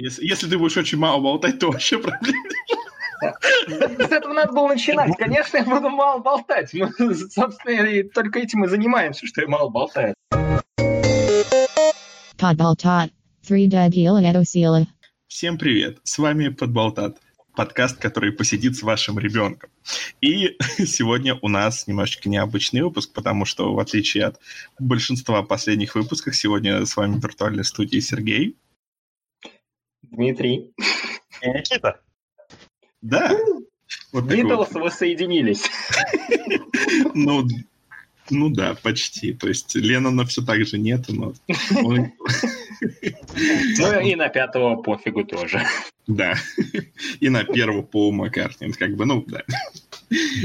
Если, если ты будешь очень мало болтать, то вообще проблем С этого надо было начинать. Конечно, я буду мало болтать. Мы, собственно, только этим и занимаемся, что я мало болтаю. Подболтат. Три дебила это сила. Всем привет, с вами Подболтат, подкаст, который посидит с вашим ребенком. И сегодня у нас немножечко необычный выпуск, потому что, в отличие от большинства последних выпусков, сегодня с вами в виртуальной студии Сергей. Дмитрий. И Никита. Да. Вот такой вот. Битлз воссоединились. Ну, ну да, почти. То есть Леннона все так же нет, но... Ну и на пятого пофигу тоже. Да. И на первого Пола Маккартни. Как бы, ну, да.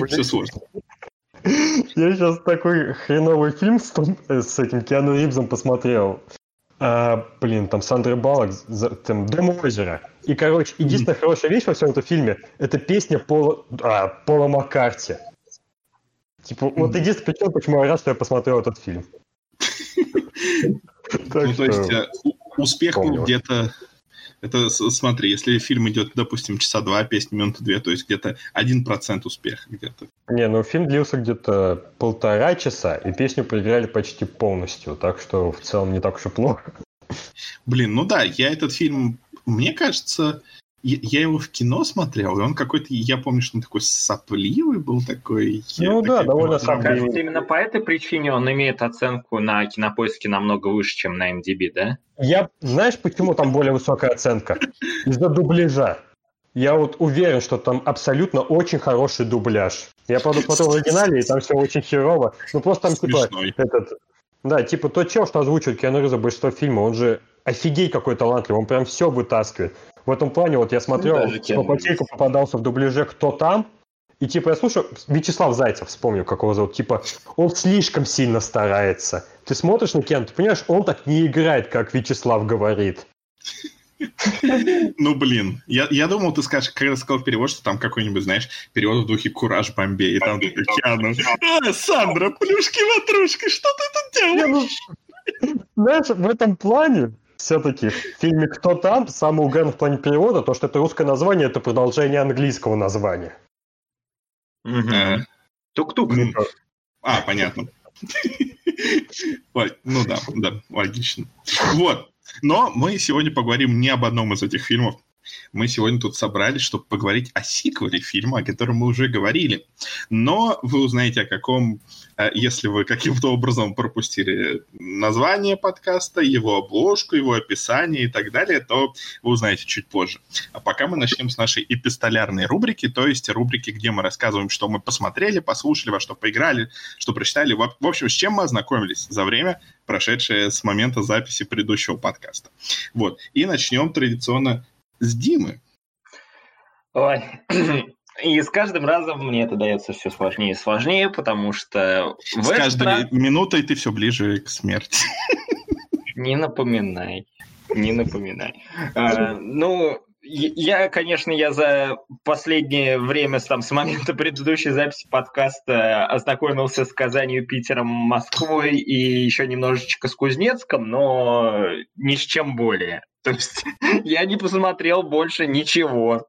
Все сложно. Я сейчас такой хреновый фильм с, э, с этим Киану Ривзом посмотрел. А, блин, там Сандра Баллок, за- там Дом озера. И, короче, единственная хорошая вещь во всем этом фильме – это песня Пола, а, Пола Маккарти. Типа, вот единственная причина, почему я рад, что я посмотрел этот фильм. Ну, то есть э, успех был где-то... Это, смотри, если фильм идет, допустим, часа два, песня минуты две, то есть где-то один процент успеха где-то. Не, ну фильм длился где-то полтора часа, и песню проиграли почти полностью, так что в целом не так уж и плохо. Блин, ну да, я этот фильм... Мне кажется, я, его в кино смотрел, и он какой-то... Я помню, что он такой сопливый был такой. я Ну да, такой довольно сопливый. Кажется, именно по этой причине он имеет оценку на кинопоиске намного выше, чем на MDB, да? Я, знаешь, почему там более высокая оценка? Из-за дубляжа. Я вот уверен, что там абсолютно очень хороший дубляж. Я, правда, смотрел в оригинале, и там все очень херово. Ну, просто там, типа, этот... Да, типа, тот чел, что озвучивает Киану Ривза большинство фильма, он же офигеть какой талантливый, он прям все вытаскивает. В этом плане, вот я смотрел, даже по пакетику попадался в дубляже «Кто там?», и типа я слушаю, Вячеслав Зайцев, вспомню, как его зовут, типа, он слишком сильно старается. Ты смотришь на Киану, ты понимаешь, он так не играет, как Вячеслав говорит. Ну, блин, я, я думал, ты скажешь, когда сказал перевод, что там какой-нибудь, знаешь, перевод в духе «Кураж Бомбей», и там Киану. «А, Сандра, плюшки-ватрушки, что ты тут Не, делаешь? ну, Знаешь, в этом плане все-таки в фильме «Кто там?» самый угар в плане перевода, то, что это русское название, это продолжение английского названия. Э, Тук-тук. ну, А, понятно. Ну да, да, логично. Вот. Но мы сегодня поговорим не об одном из этих фильмов. Мы сегодня тут собрались, чтобы поговорить о сиквеле фильма, о котором мы уже говорили. Но вы узнаете о каком, э, если вы каким-то образом пропустили название подкаста, его обложку, его описание и так далее, то вы узнаете чуть позже. А пока мы начнем с нашей эпистолярной рубрики, то есть рубрики, где мы рассказываем, что мы посмотрели, послушали, во что поиграли, что прочитали. В общем, с чем мы ознакомились за время, прошедшее с момента записи предыдущего подкаста. Вот. И начнем традиционно с Димы. Ой. И с каждым разом мне это дается все сложнее и сложнее, потому что С каждой раз- минутой ты все ближе к смерти. Не напоминай. Не напоминай. А, ну, я- конечно, я за последнее время, там, с момента предыдущей записи подкаста ознакомился с Казанью, Питером, Москвой и еще немножечко с Кузнецком, но ни с чем более. То есть я не посмотрел больше ничего.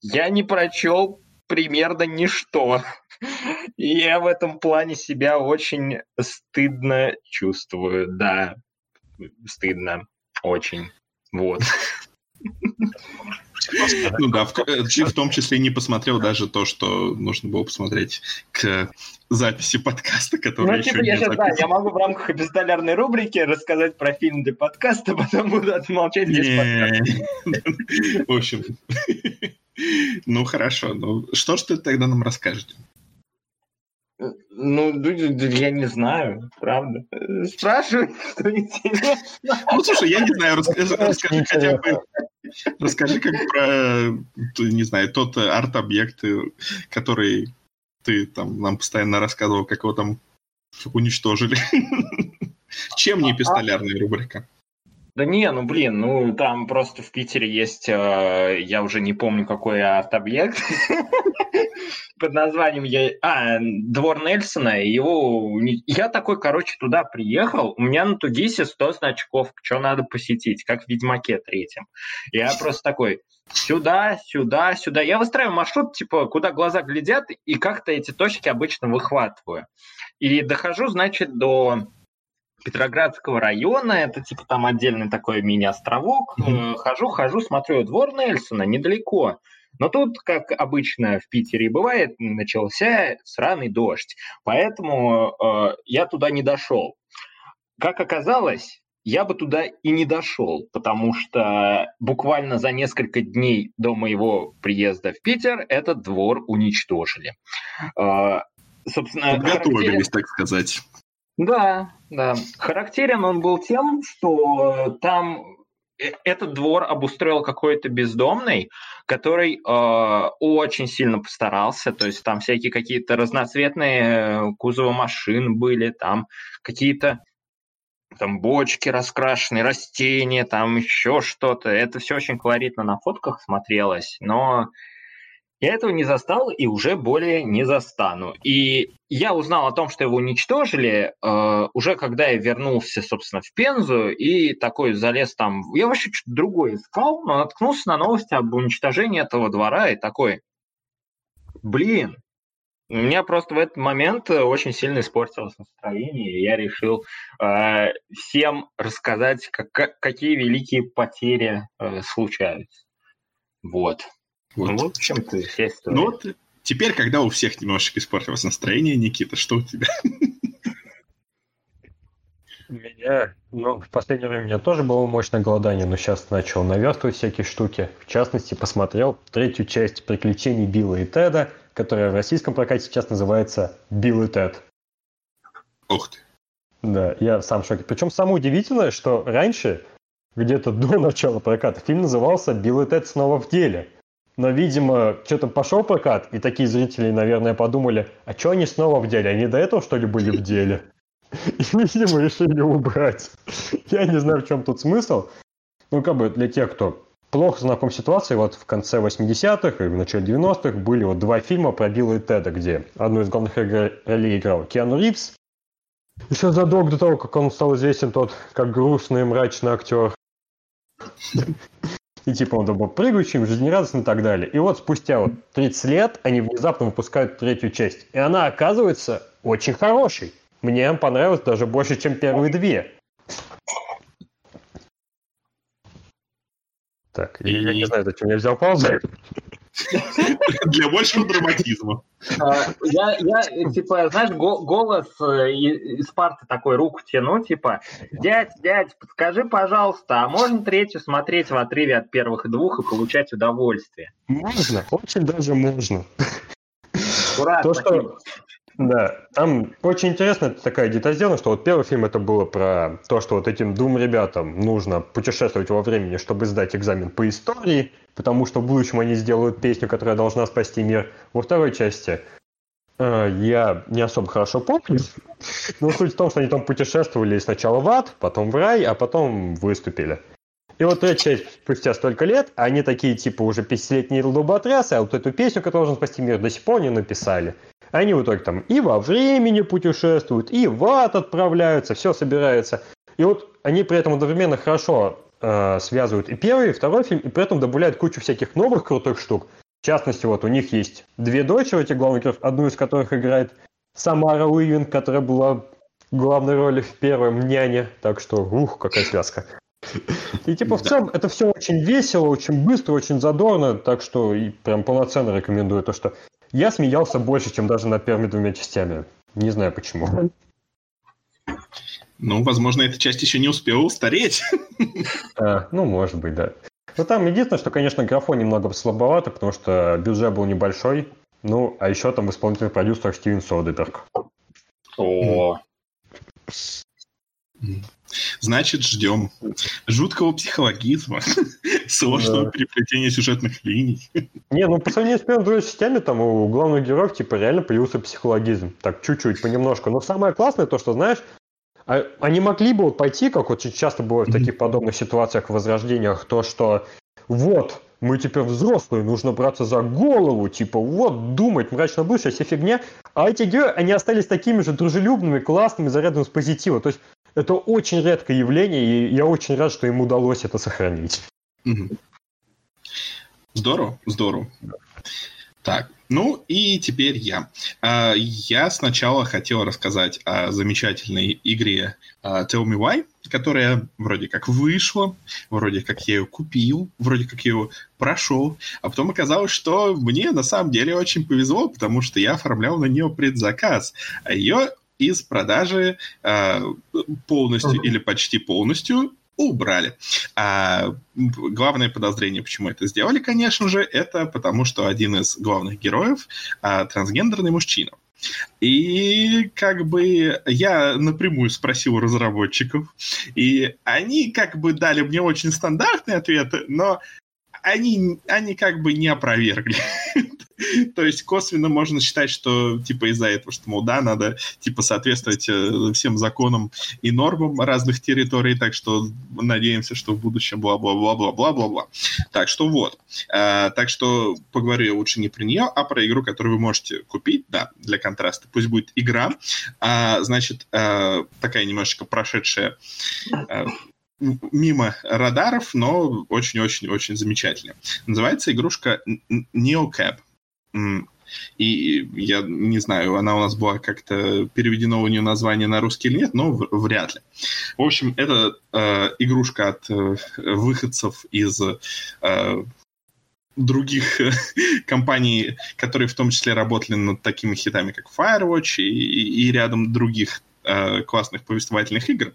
Я не прочел примерно ничто. И я в этом плане себя очень стыдно чувствую, да стыдно очень. Вот. Ну да, в, в том числе не посмотрел даже то, что нужно было посмотреть к записи подкаста, который Ну, еще типа, не я сейчас, да, я могу в рамках эпистолярной рубрики рассказать про фильм для подкаста, потом буду отмолчать без подкаста. Не. В общем, ну хорошо. Ну что ж ты тогда нам расскажешь? Ну, я не знаю, правда. Спрашивай, что интересно. Ну слушай, я не знаю, расскажи, расскажи хотя бы, расскажи как про, не знаю, тот арт-объект, э, который ты там нам постоянно рассказывал, как его там уничтожили. Чем не пистолярная рубрика? Да не, ну блин, ну там просто в Питере есть, э, я уже не помню, какой арт-объект под названием я, а, двор Нельсона. Его, я такой, короче, туда приехал, у меня на Тудисе 100 значков, что надо посетить, как в Ведьмаке третьем. Я просто такой, сюда, сюда, сюда. Я выстраиваю маршрут, типа, куда глаза глядят, и как-то эти точки обычно выхватываю. И дохожу, значит, до Петроградского района, это типа там отдельный такой мини-островок. Mm-hmm. Хожу, хожу, смотрю, двор Нельсона недалеко. Но тут, как обычно в Питере бывает, начался сраный дождь. Поэтому э, я туда не дошел. Как оказалось, я бы туда и не дошел, потому что буквально за несколько дней до моего приезда в Питер этот двор уничтожили. Э, собственно, Подготовились, так сказать. Да, да. Характерен он был тем, что там э, этот двор обустроил какой-то бездомный, который э, очень сильно постарался. То есть там всякие какие-то разноцветные э, кузовы машин были, там какие-то там бочки раскрашенные, растения, там еще что-то. Это все очень колоритно на фотках смотрелось, но я этого не застал и уже более не застану. И я узнал о том, что его уничтожили, э, уже когда я вернулся, собственно, в Пензу, и такой залез там... Я вообще что-то другое искал, но наткнулся на новости об уничтожении этого двора, и такой, блин, у меня просто в этот момент очень сильно испортилось настроение, и я решил э, всем рассказать, как, какие великие потери э, случаются. Вот. Вот. Ну, в общем-то, Ну вот, теперь, когда у всех немножечко испортилось настроение, Никита, что у тебя? У меня, ну, в последнее время у меня тоже было мощное голодание, но сейчас начал наверстывать всякие штуки. В частности, посмотрел третью часть приключений Билла и Теда, которая в российском прокате сейчас называется «Билл и Тед». Ух ты. Да, я сам в шоке. Причем самое удивительное, что раньше, где-то до начала проката, фильм назывался «Билл и Тед снова в деле». Но, видимо, что-то пошел прокат, и такие зрители, наверное, подумали, а что они снова в деле? Они до этого, что ли, были в деле? И, видимо, решили убрать. Я не знаю, в чем тут смысл. Ну, как бы для тех, кто плохо знаком с ситуацией, вот в конце 80-х и в начале 90-х были вот два фильма про Билла и Теда, где одну из главных ролей играл Киану Ривз. Еще задолго до того, как он стал известен тот, как грустный мрачный актер. И типа он был прыгающим, жизнерадостным и так далее. И вот спустя вот 30 лет они внезапно выпускают третью часть. И она оказывается очень хорошей. Мне понравилось даже больше, чем первые две. Так, и... я не знаю, зачем я взял паузу. Для большего драматизма. А, я, я, типа, знаешь, голос э, из парты такой руку тяну, типа, дядь, дядь, подскажи, пожалуйста, а можно третью смотреть в отрыве от первых двух и получать удовольствие? Можно, очень даже можно. Ура, То, что да, там очень интересная такая деталь сделана, что вот первый фильм это было про то, что вот этим двум ребятам нужно путешествовать во времени, чтобы сдать экзамен по истории, потому что в будущем они сделают песню, которая должна спасти мир. Во второй части э, я не особо хорошо помню, но суть в том, что они там путешествовали сначала в ад, потом в рай, а потом выступили. И вот третья часть спустя столько лет, они такие типа уже 50-летние долботрясы, а вот эту песню, которая должна спасти мир, до сих пор не написали. Они в итоге там и во времени путешествуют, и в ад отправляются, все собирается. И вот они при этом одновременно хорошо э, связывают и первый, и второй фильм, и при этом добавляют кучу всяких новых крутых штук. В частности, вот у них есть две дочери, этих главных героев, одну из которых играет Самара Уивин, которая была главной роли в первом «Няне», так что, ух, какая связка. И типа в целом это все очень весело, очень быстро, очень задорно, так что и прям полноценно рекомендую то, что я смеялся больше, чем даже над первыми двумя частями. Не знаю почему. Ну, возможно, эта часть еще не успела устареть. А, ну, может быть, да. Ну, там единственное, что, конечно, графон немного слабовато, потому что бюджет был небольшой. Ну, а еще там исполнительный продюсер Стивен Содеберг. О. Значит, ждем жуткого психологизма, сложного да. переплетения сюжетных линий. Не, ну по сравнению с первыми двумя частями, там у главных героев типа реально появился психологизм. Так, чуть-чуть, понемножку. Но самое классное то, что, знаешь, А, они могли бы вот пойти, как очень часто бывает в таких подобных ситуациях в возрождениях, то, что вот, мы теперь взрослые, нужно браться за голову, типа, вот, думать, мрачно будущее, вся фигня. А эти герои, они остались такими же дружелюбными, классными, зарядными с позитива. То есть это очень редкое явление, и я очень рад, что им удалось это сохранить. Здорово, здорово. Так, ну и теперь я. А, я сначала хотел рассказать о замечательной игре а, Tell Me Why, которая вроде как вышла, вроде как я ее купил, вроде как я ее прошел, а потом оказалось, что мне на самом деле очень повезло, потому что я оформлял на нее предзаказ, а ее из продажи полностью или почти полностью убрали. А главное подозрение, почему это сделали, конечно же, это потому, что один из главных героев а, трансгендерный мужчина. И как бы я напрямую спросил у разработчиков, и они как бы дали мне очень стандартные ответы, но они, они как бы не опровергли. То есть косвенно можно считать, что типа из-за этого, что, мол, да, надо типа соответствовать э, всем законам и нормам разных территорий, так что надеемся, что в будущем бла-бла-бла-бла-бла-бла-бла. Так что вот. А, так что поговорю лучше не про нее, а про игру, которую вы можете купить, да, для контраста. Пусть будет игра, а, значит, а, такая немножечко прошедшая мимо радаров, но очень-очень-очень замечательная. Называется игрушка NeoCab. И я не знаю, она у нас была как-то переведено у нее название на русский или нет, но вряд ли. В общем, это э, игрушка от э, выходцев из э, других компаний, которые в том числе работали над такими хитами, как Firewatch и, и рядом других э, классных повествовательных игр.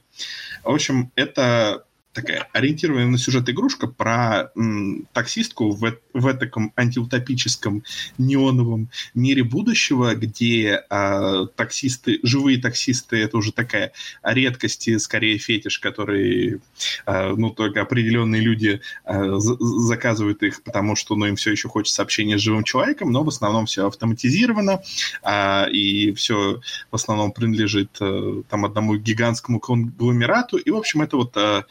В общем, это такая ориентированная на сюжет игрушка про м, таксистку в, в этом антиутопическом неоновом мире будущего, где а, таксисты, живые таксисты, это уже такая редкость скорее фетиш, который, а, ну, только определенные люди а, заказывают их, потому что, ну, им все еще хочется общения с живым человеком, но в основном все автоматизировано, а, и все в основном принадлежит а, там одному гигантскому конгломерату, и, в общем, это вот а,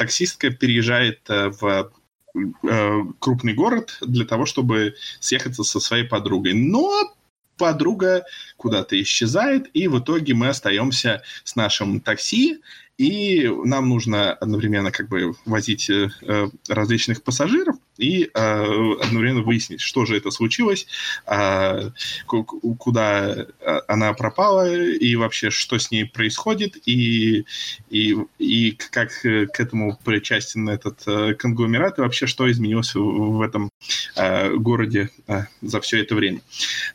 таксистка переезжает э, в э, крупный город для того, чтобы съехаться со своей подругой. Но подруга куда-то исчезает, и в итоге мы остаемся с нашим такси, и нам нужно одновременно как бы возить э, различных пассажиров и э, одновременно выяснить, что же это случилось, э, куда она пропала и вообще что с ней происходит и и и как к этому причастен этот э, конгломерат и вообще что изменилось в, в этом э, городе э, за все это время.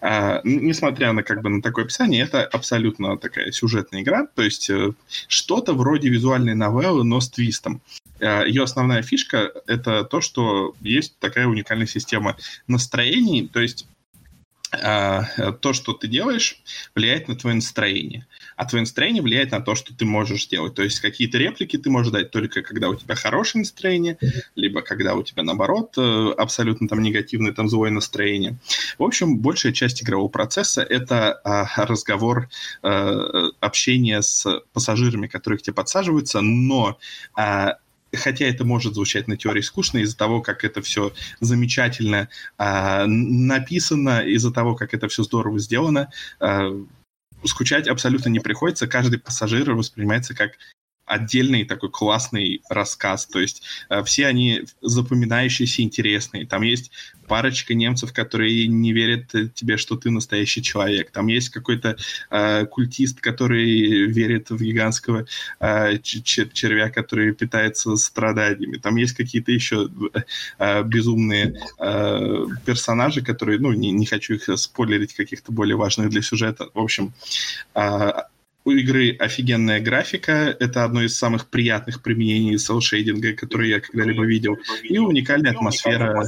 Э, несмотря на как бы на такое описание, это абсолютно такая сюжетная игра, то есть э, что-то вроде визуальной новеллы, но с твистом. Э, Ее основная фишка — это то, что есть такая уникальная система настроений, то есть э, то, что ты делаешь, влияет на твое настроение а твое настроение влияет на то, что ты можешь делать. То есть какие-то реплики ты можешь дать только когда у тебя хорошее настроение, либо когда у тебя, наоборот, э, абсолютно там негативное, там злое настроение. В общем, большая часть игрового процесса — это а, разговор, а, общение с пассажирами, которые к тебе подсаживаются, но а, хотя это может звучать на теории скучно из-за того, как это все замечательно э, написано, из-за того, как это все здорово сделано, э, скучать абсолютно не приходится. Каждый пассажир воспринимается как отдельный такой классный рассказ. То есть э, все они запоминающиеся, интересные. Там есть парочка немцев, которые не верят тебе, что ты настоящий человек. Там есть какой-то э, культист, который верит в гигантского э, червя, который питается страданиями. Там есть какие-то еще э, безумные э, персонажи, которые, ну, не, не хочу их спойлерить, каких-то более важных для сюжета. В общем, э, у игры офигенная графика, это одно из самых приятных применений селшейдинга, которые я когда-либо видел, и уникальная атмосфера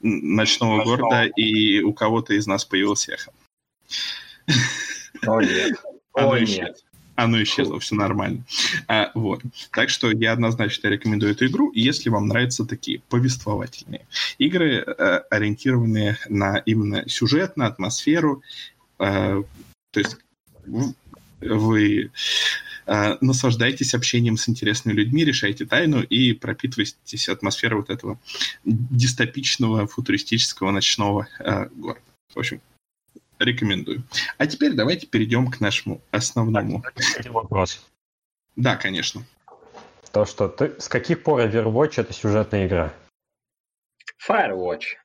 ночного города, и у кого-то из нас появилось эхо. О, нет. Оно О, нет. Оно исчезло, все нормально. А, вот. Так что я однозначно рекомендую эту игру, если вам нравятся такие повествовательные игры, э, ориентированные на именно сюжет, на атмосферу. Э, то есть вы э, наслаждайтесь общением с интересными людьми, решайте тайну и пропитывайтесь атмосферой вот этого дистопичного, футуристического ночного э, города. В общем, рекомендую. А теперь давайте перейдем к нашему основному. Вопрос. Да, конечно. То, что ты... С каких пор Overwatch это сюжетная игра? Firewatch.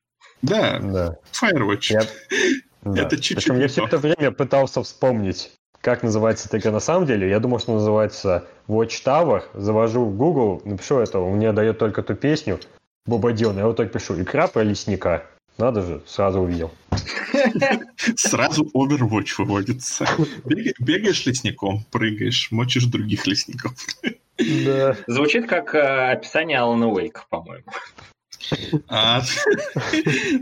Да, Да. Firewatch. Я- да. Это чуть-чуть Причем я все то. это время пытался вспомнить, как называется эта игра на самом деле. Я думал, что называется Watchtower. Завожу в Google, напишу это, он мне дает только ту песню Боба Дилана. Я вот только пишу «Икра про лесника». Надо же, сразу увидел. Сразу Overwatch выводится. Бега- Бегаешь лесником, прыгаешь, мочишь других лесников. Да. Звучит как э, описание Алана Уэйка, по-моему. А,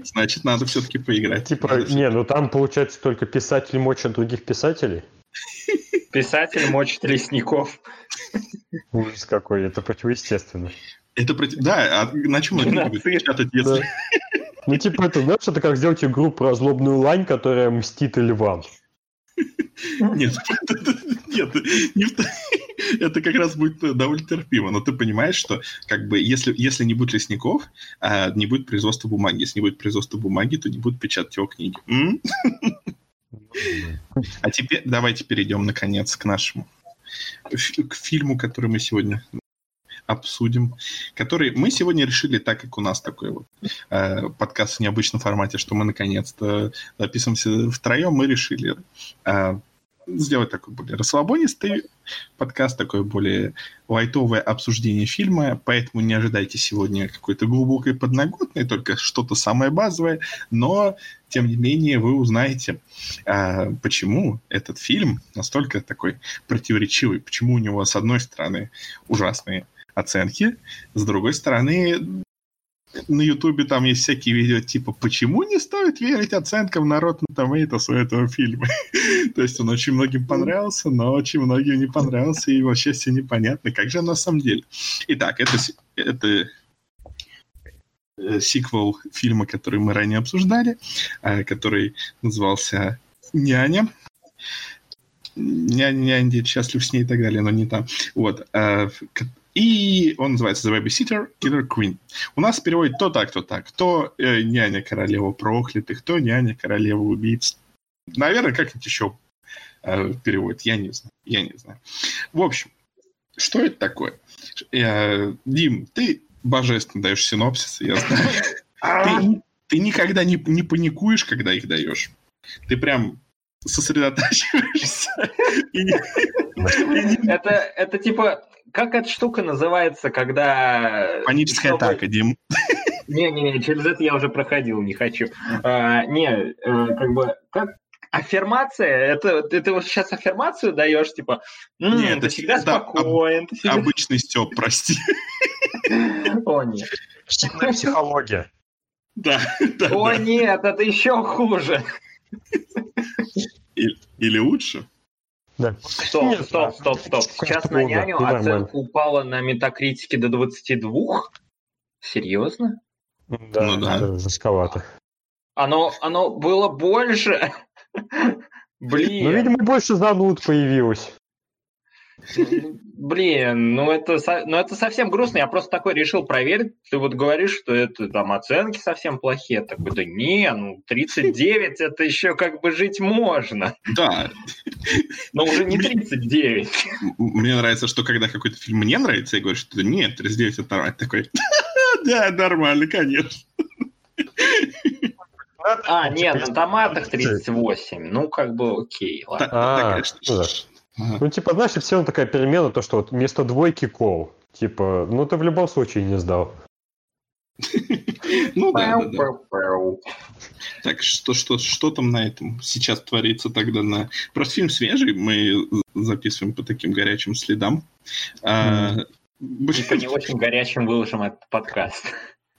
значит, надо все-таки поиграть. Типа, Надо не, ну там получается только писатели мочат других писателей. Писатель мочит лесников. Ужас какой, это противоестественно. Это против... Да, а на чем Геноцид. печатать, если... Ну, типа, это, знаешь, это как сделать игру про злобную лань, которая мстит львам. Нет, нет, не в то- это как раз будет довольно терпимо. Но ты понимаешь, что как бы если, если не будет лесников, а, не будет производства бумаги. Если не будет производства бумаги, то не будут печатать его книги. А теперь давайте перейдем, наконец, к нашему к фильму, который мы сегодня обсудим, который мы сегодня решили, так как у нас такой вот э, подкаст в необычном формате, что мы наконец-то записываемся втроем, мы решили э, сделать такой более расслабонистый подкаст, такое более лайтовое обсуждение фильма, поэтому не ожидайте сегодня какой-то глубокой подноготной, только что-то самое базовое, но тем не менее вы узнаете, а, почему этот фильм настолько такой противоречивый, почему у него с одной стороны ужасные оценки, с другой стороны на Ютубе там есть всякие видео типа «Почему не стоит верить оценкам на Rotten Tomatoes у этого фильма?» То есть он очень многим понравился, но очень многим не понравился, и вообще все непонятно, как же на самом деле. Итак, это, это э, сиквел фильма, который мы ранее обсуждали, э, который назывался «Няня». Няня, няня, счастлив с ней и так далее, но не там. Вот. И он называется The Babysitter Killer Queen. У нас переводит то так, то так. То э, няня королева проклятых, то няня королева убийц. Наверное, как-нибудь еще э, переводит. Я не знаю. Я не знаю. В общем, что это такое? Э, Дим, ты божественно даешь синопсис, я знаю. Ты, ты никогда не, не паникуешь, когда их даешь. Ты прям сосредотачиваешься. Это, это типа, как эта штука называется, когда... Паническая Чтобы- атака, Дим. Не-не-не, через это я уже проходил, не хочу. А, не, э, как бы, как аффирмация, это ты, вот сейчас аффирмацию даешь, типа, «М, Не, ты это всегда об- спокоен, ты всегда... Обычный Степ, прости. О, нет. Сильная психология. Да, да, О, да. нет, это еще хуже. Или, или лучше. Да. Стоп, Нет, стоп, да. стоп, стоп. Сейчас на няню ну, нормально. оценка упала на метакритике до 22? Серьезно? Да, Ну да. жестковато. Оно, оно было больше. Блин. Ну, видимо, больше зануд появилось. Блин, ну это, ну это совсем грустно. Я просто такой решил проверить. Ты вот говоришь, что это там оценки совсем плохие. Я такой, да не, ну 39 это еще как бы жить можно. Да. Но уже не 39. М- Мне нравится, что когда какой-то фильм мне нравится, я говорю, что нет, 39 это нормально. Такой, да, нормально, конечно. А, нет, на томатах 38. Ну, как бы окей, ладно. Ну типа, знаешь, все равно такая перемена, то, что вот вместо двойки кол. Типа, ну ты в любом случае не сдал. Ну да, да. Так, что, что, что там на этом сейчас творится тогда на... Просто фильм свежий, мы записываем по таким горячим следам. А, И по не очень горячим выложим этот подкаст.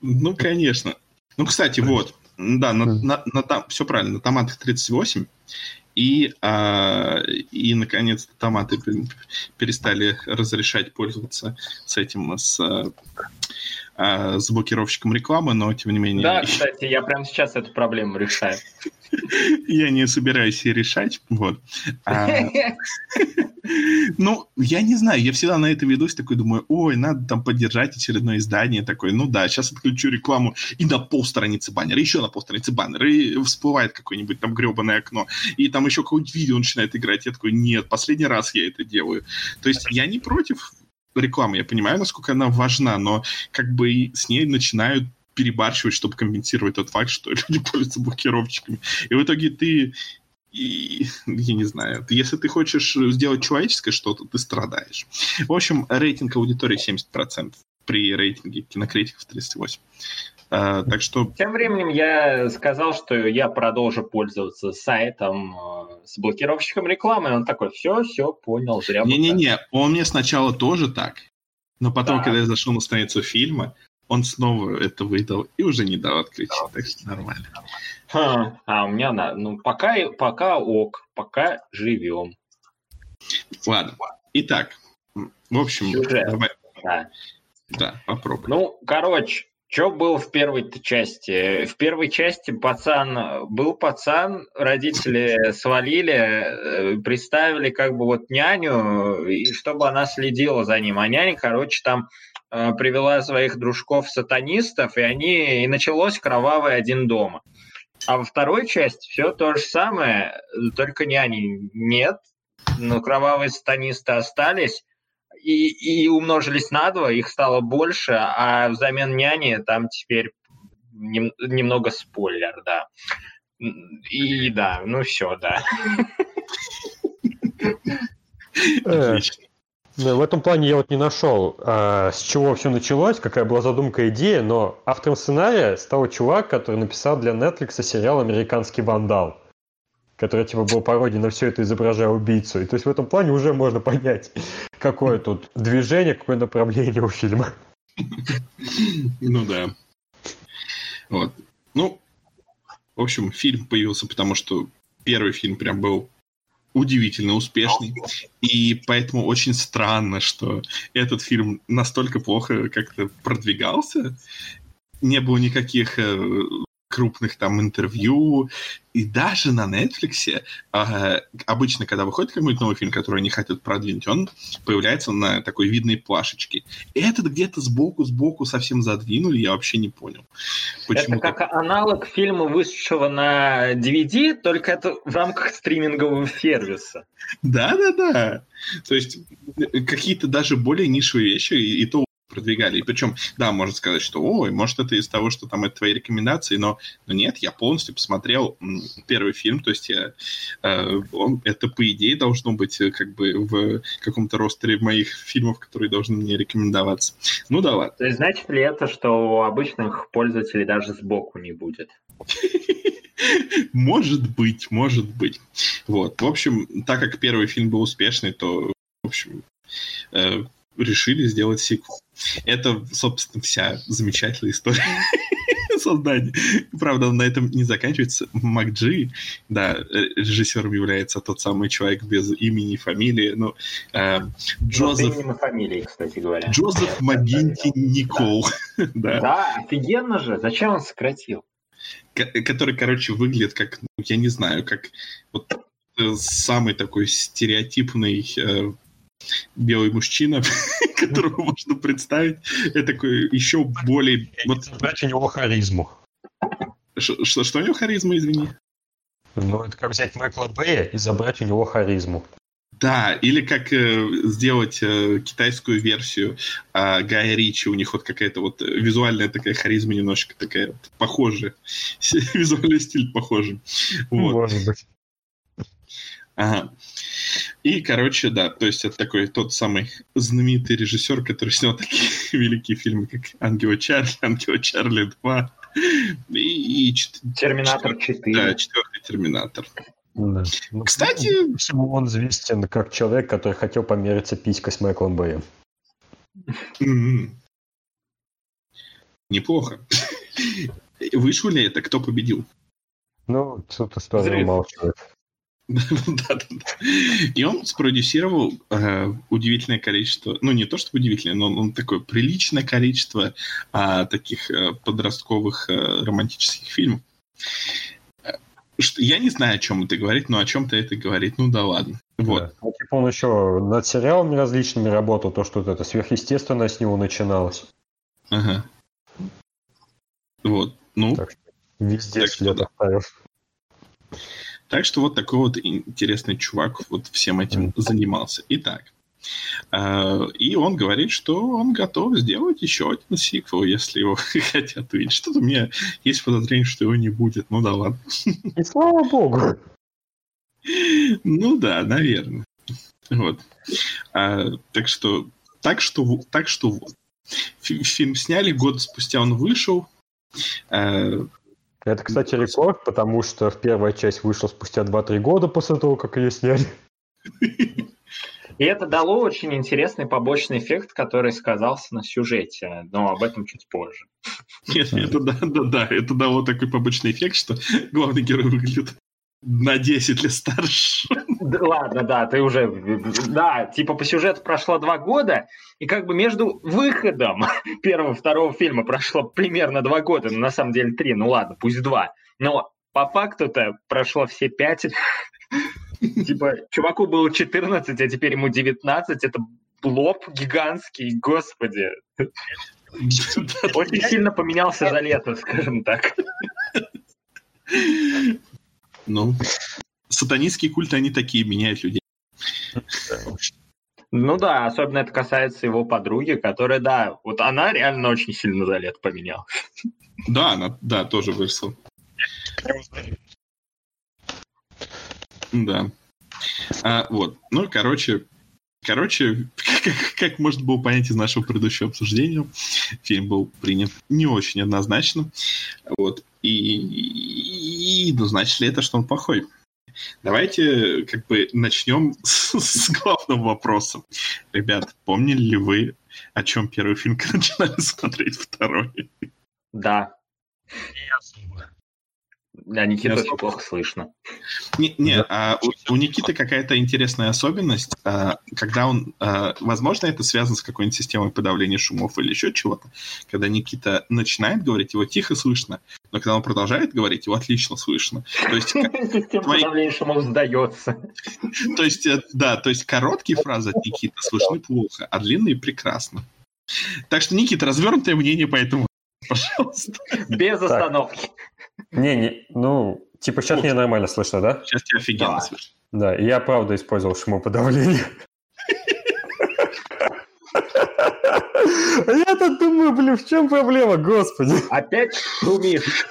Ну, конечно. Ну, кстати, вот, да, на, на, на там, все правильно, на томатах 38, и, а, и наконец-то томаты пер- перестали разрешать пользоваться с этим, с а, с блокировщиком рекламы, но тем не менее... Да, кстати, я прямо сейчас эту проблему решаю. Я не собираюсь ее решать, вот. А, ну, я не знаю, я всегда на это ведусь, такой думаю, ой, надо там поддержать очередное издание, такой, ну да, сейчас отключу рекламу, и на полстраницы баннера, еще на полстраницы баннера, и всплывает какое-нибудь там гребаное окно, и там еще какое-нибудь видео начинает играть, я такой, нет, последний раз я это делаю. То есть я не против рекламы, я понимаю, насколько она важна, но как бы с ней начинают перебарщивать, чтобы компенсировать тот факт, что люди пользуются блокировщиками. И в итоге ты и, я не знаю, если ты хочешь сделать человеческое что-то, ты страдаешь. В общем, рейтинг аудитории 70% при рейтинге кинокритиков 38%. А, так что... Тем временем я сказал, что я продолжу пользоваться сайтом э, с блокировщиком рекламы. Он такой, все, все, понял, зря. Не-не-не, он мне сначала тоже так. Но потом, да. когда я зашел на страницу фильма, он снова это выдал и уже не дал открыть. Так что нормально. Ха, а у меня, на, ну, пока, пока ок, пока живем. Ладно. Итак, в общем, Сюжет. давай. Да. да, попробуй. Ну, короче, что было в первой части? В первой части пацан был пацан, родители свалили, э, приставили как бы вот няню, и чтобы она следила за ним. А няня, короче, там э, привела своих дружков-сатанистов, и они и началось кровавый один дома. А во второй части все то же самое, только няни нет, но кровавые сатанисты остались и, и умножились на два, их стало больше, а взамен няни там теперь нем, немного спойлер, да. И да, ну все, да. Отлично. Ну, в этом плане я вот не нашел, а, с чего все началось, какая была задумка, идея, но автором сценария стал чувак, который написал для Netflix сериал «Американский вандал», который типа был пародией на все это изображая убийцу. И то есть в этом плане уже можно понять, какое тут движение, какое направление у фильма. Ну да. Вот. Ну, в общем, фильм появился, потому что первый фильм прям был удивительно успешный. И поэтому очень странно, что этот фильм настолько плохо как-то продвигался. Не было никаких э, крупных там интервью, и даже на Netflix э, обычно, когда выходит какой-нибудь новый фильм, который они хотят продвинуть, он появляется на такой видной плашечке. Этот где-то сбоку, сбоку совсем задвинули, я вообще не понял. Почему это как аналог фильма, вышедшего на DVD, только это в рамках стримингового сервиса. Да-да-да. То есть э, какие-то даже более нишевые вещи, и, и то продвигали. И причем, да, можно сказать, что, ой, может, это из того, что там это твои рекомендации, но, но нет, я полностью посмотрел первый фильм, то есть я, э, он, это, по идее, должно быть э, как бы в каком-то ростере моих фильмов, которые должны мне рекомендоваться. Ну да ладно. То есть значит ли это, что у обычных пользователей даже сбоку не будет? Может быть, может быть. Вот, в общем, так как первый фильм был успешный, то, в общем, э, решили сделать сиквел. Это, собственно, вся замечательная история создания. Правда, на этом не заканчивается. МакДжи, да, режиссером является тот самый человек без имени и фамилии. Ну, э, Джозеф... Имя фамилии, кстати говоря. Джозеф Магинти Никол. да. да, офигенно же. Зачем он сократил? Который, короче, выглядит как, ну, я не знаю, как вот э, самый такой стереотипный э, белый мужчина, которого можно представить. Это такой еще более... Вот... Забрать у него харизму. Что, что у него харизма, извини? Ну, это как взять Майкла Бэя и забрать у него харизму. Да, или как э, сделать э, китайскую версию э, Гая Ричи. У них вот какая-то вот визуальная такая харизма немножко такая вот похожая. Визуальный стиль похожий. Вот. Может быть. Ага. И, короче, да, то есть это такой тот самый знаменитый режиссер, который снял такие великие фильмы, как «Ангела Чарли», «Ангела Чарли 2», и, и «Терминатор 4». Да, четвертый «Терминатор». Да. Ну, Кстати... Почему он известен как человек, который хотел помериться писькой с Майклом Бэем? Mm-hmm. Неплохо. Вышло ли это? Кто победил? Ну, тут история умалчивает. И он спродюсировал э, удивительное количество, ну не то чтобы удивительное, но он такое приличное количество э, таких э, подростковых э, романтических фильмов. Что- Я не знаю, о чем это говорит, но о чем-то это говорит. Ну да ладно. Вот. Да. Ну, типа он еще над сериалами различными работал, то, что вот это сверхъестественное с него начиналось. Ага. Вот. Ну, Так что везде Так что след да. оставил. Так что вот такой вот интересный чувак вот всем этим занимался. Итак, э, и он говорит, что он готов сделать еще один сиквел, если его хотят увидеть. Что-то у меня есть подозрение, что его не будет. Ну да ладно. И слава богу. Ну да, наверное. Вот. А, так что, так что, так что вот. Фи- Фильм сняли, год спустя он вышел. Э, Это, кстати, рекорд, потому что первая часть вышла спустя 2-3 года после того, как ее сняли. И это дало очень интересный побочный эффект, который сказался на сюжете, но об этом чуть позже. Нет, это да, да, да, это дало такой побочный эффект, что главный герой выглядит на 10 лет старше. Да, ладно, да, ты уже... Да, типа по сюжету прошло два года, и как бы между выходом первого второго фильма прошло примерно два года, но на самом деле три, ну ладно, пусть два. Но по факту-то прошло все пять. Типа, чуваку было 14, а теперь ему 19, это лоб гигантский, господи. Очень сильно поменялся за лето, скажем так. Ну, сатанинские культы, они такие, меняют людей. Ну да, особенно это касается его подруги, которая, да, вот она реально очень сильно за лето поменялась. Да, она, да, тоже выросла. Да. А, вот. Ну, короче, короче, как, как можно было понять из нашего предыдущего обсуждения, фильм был принят не очень однозначно. Вот. И, и, и ну, значит ли это, что он плохой? Давайте как бы начнем с, с главного вопроса. Ребят, помнили ли вы, о чем первый фильм, когда начинали смотреть второй? Да. Да, Никита очень плохо слышно. Не, не Да. а у, у Никиты какая-то интересная особенность, а, когда он, а, возможно, это связано с какой-нибудь системой подавления шумов или еще чего-то. Когда Никита начинает говорить, его тихо слышно, но когда он продолжает говорить, его отлично слышно. То есть, Система Твои- подавления шумов сдается. то есть, э, да, то есть короткие фразы от Никиты слышны плохо, а длинные прекрасно. Так что, Никита, развернутое мнение по этому, пожалуйста. Без остановки. Не, не, ну, типа сейчас мне нормально слышно, да? Сейчас тебя офигенно Да. слышно. Да, я правда использовал шумоподавление. А Я-то думаю, блин, в чем проблема, господи. Опять шумишь.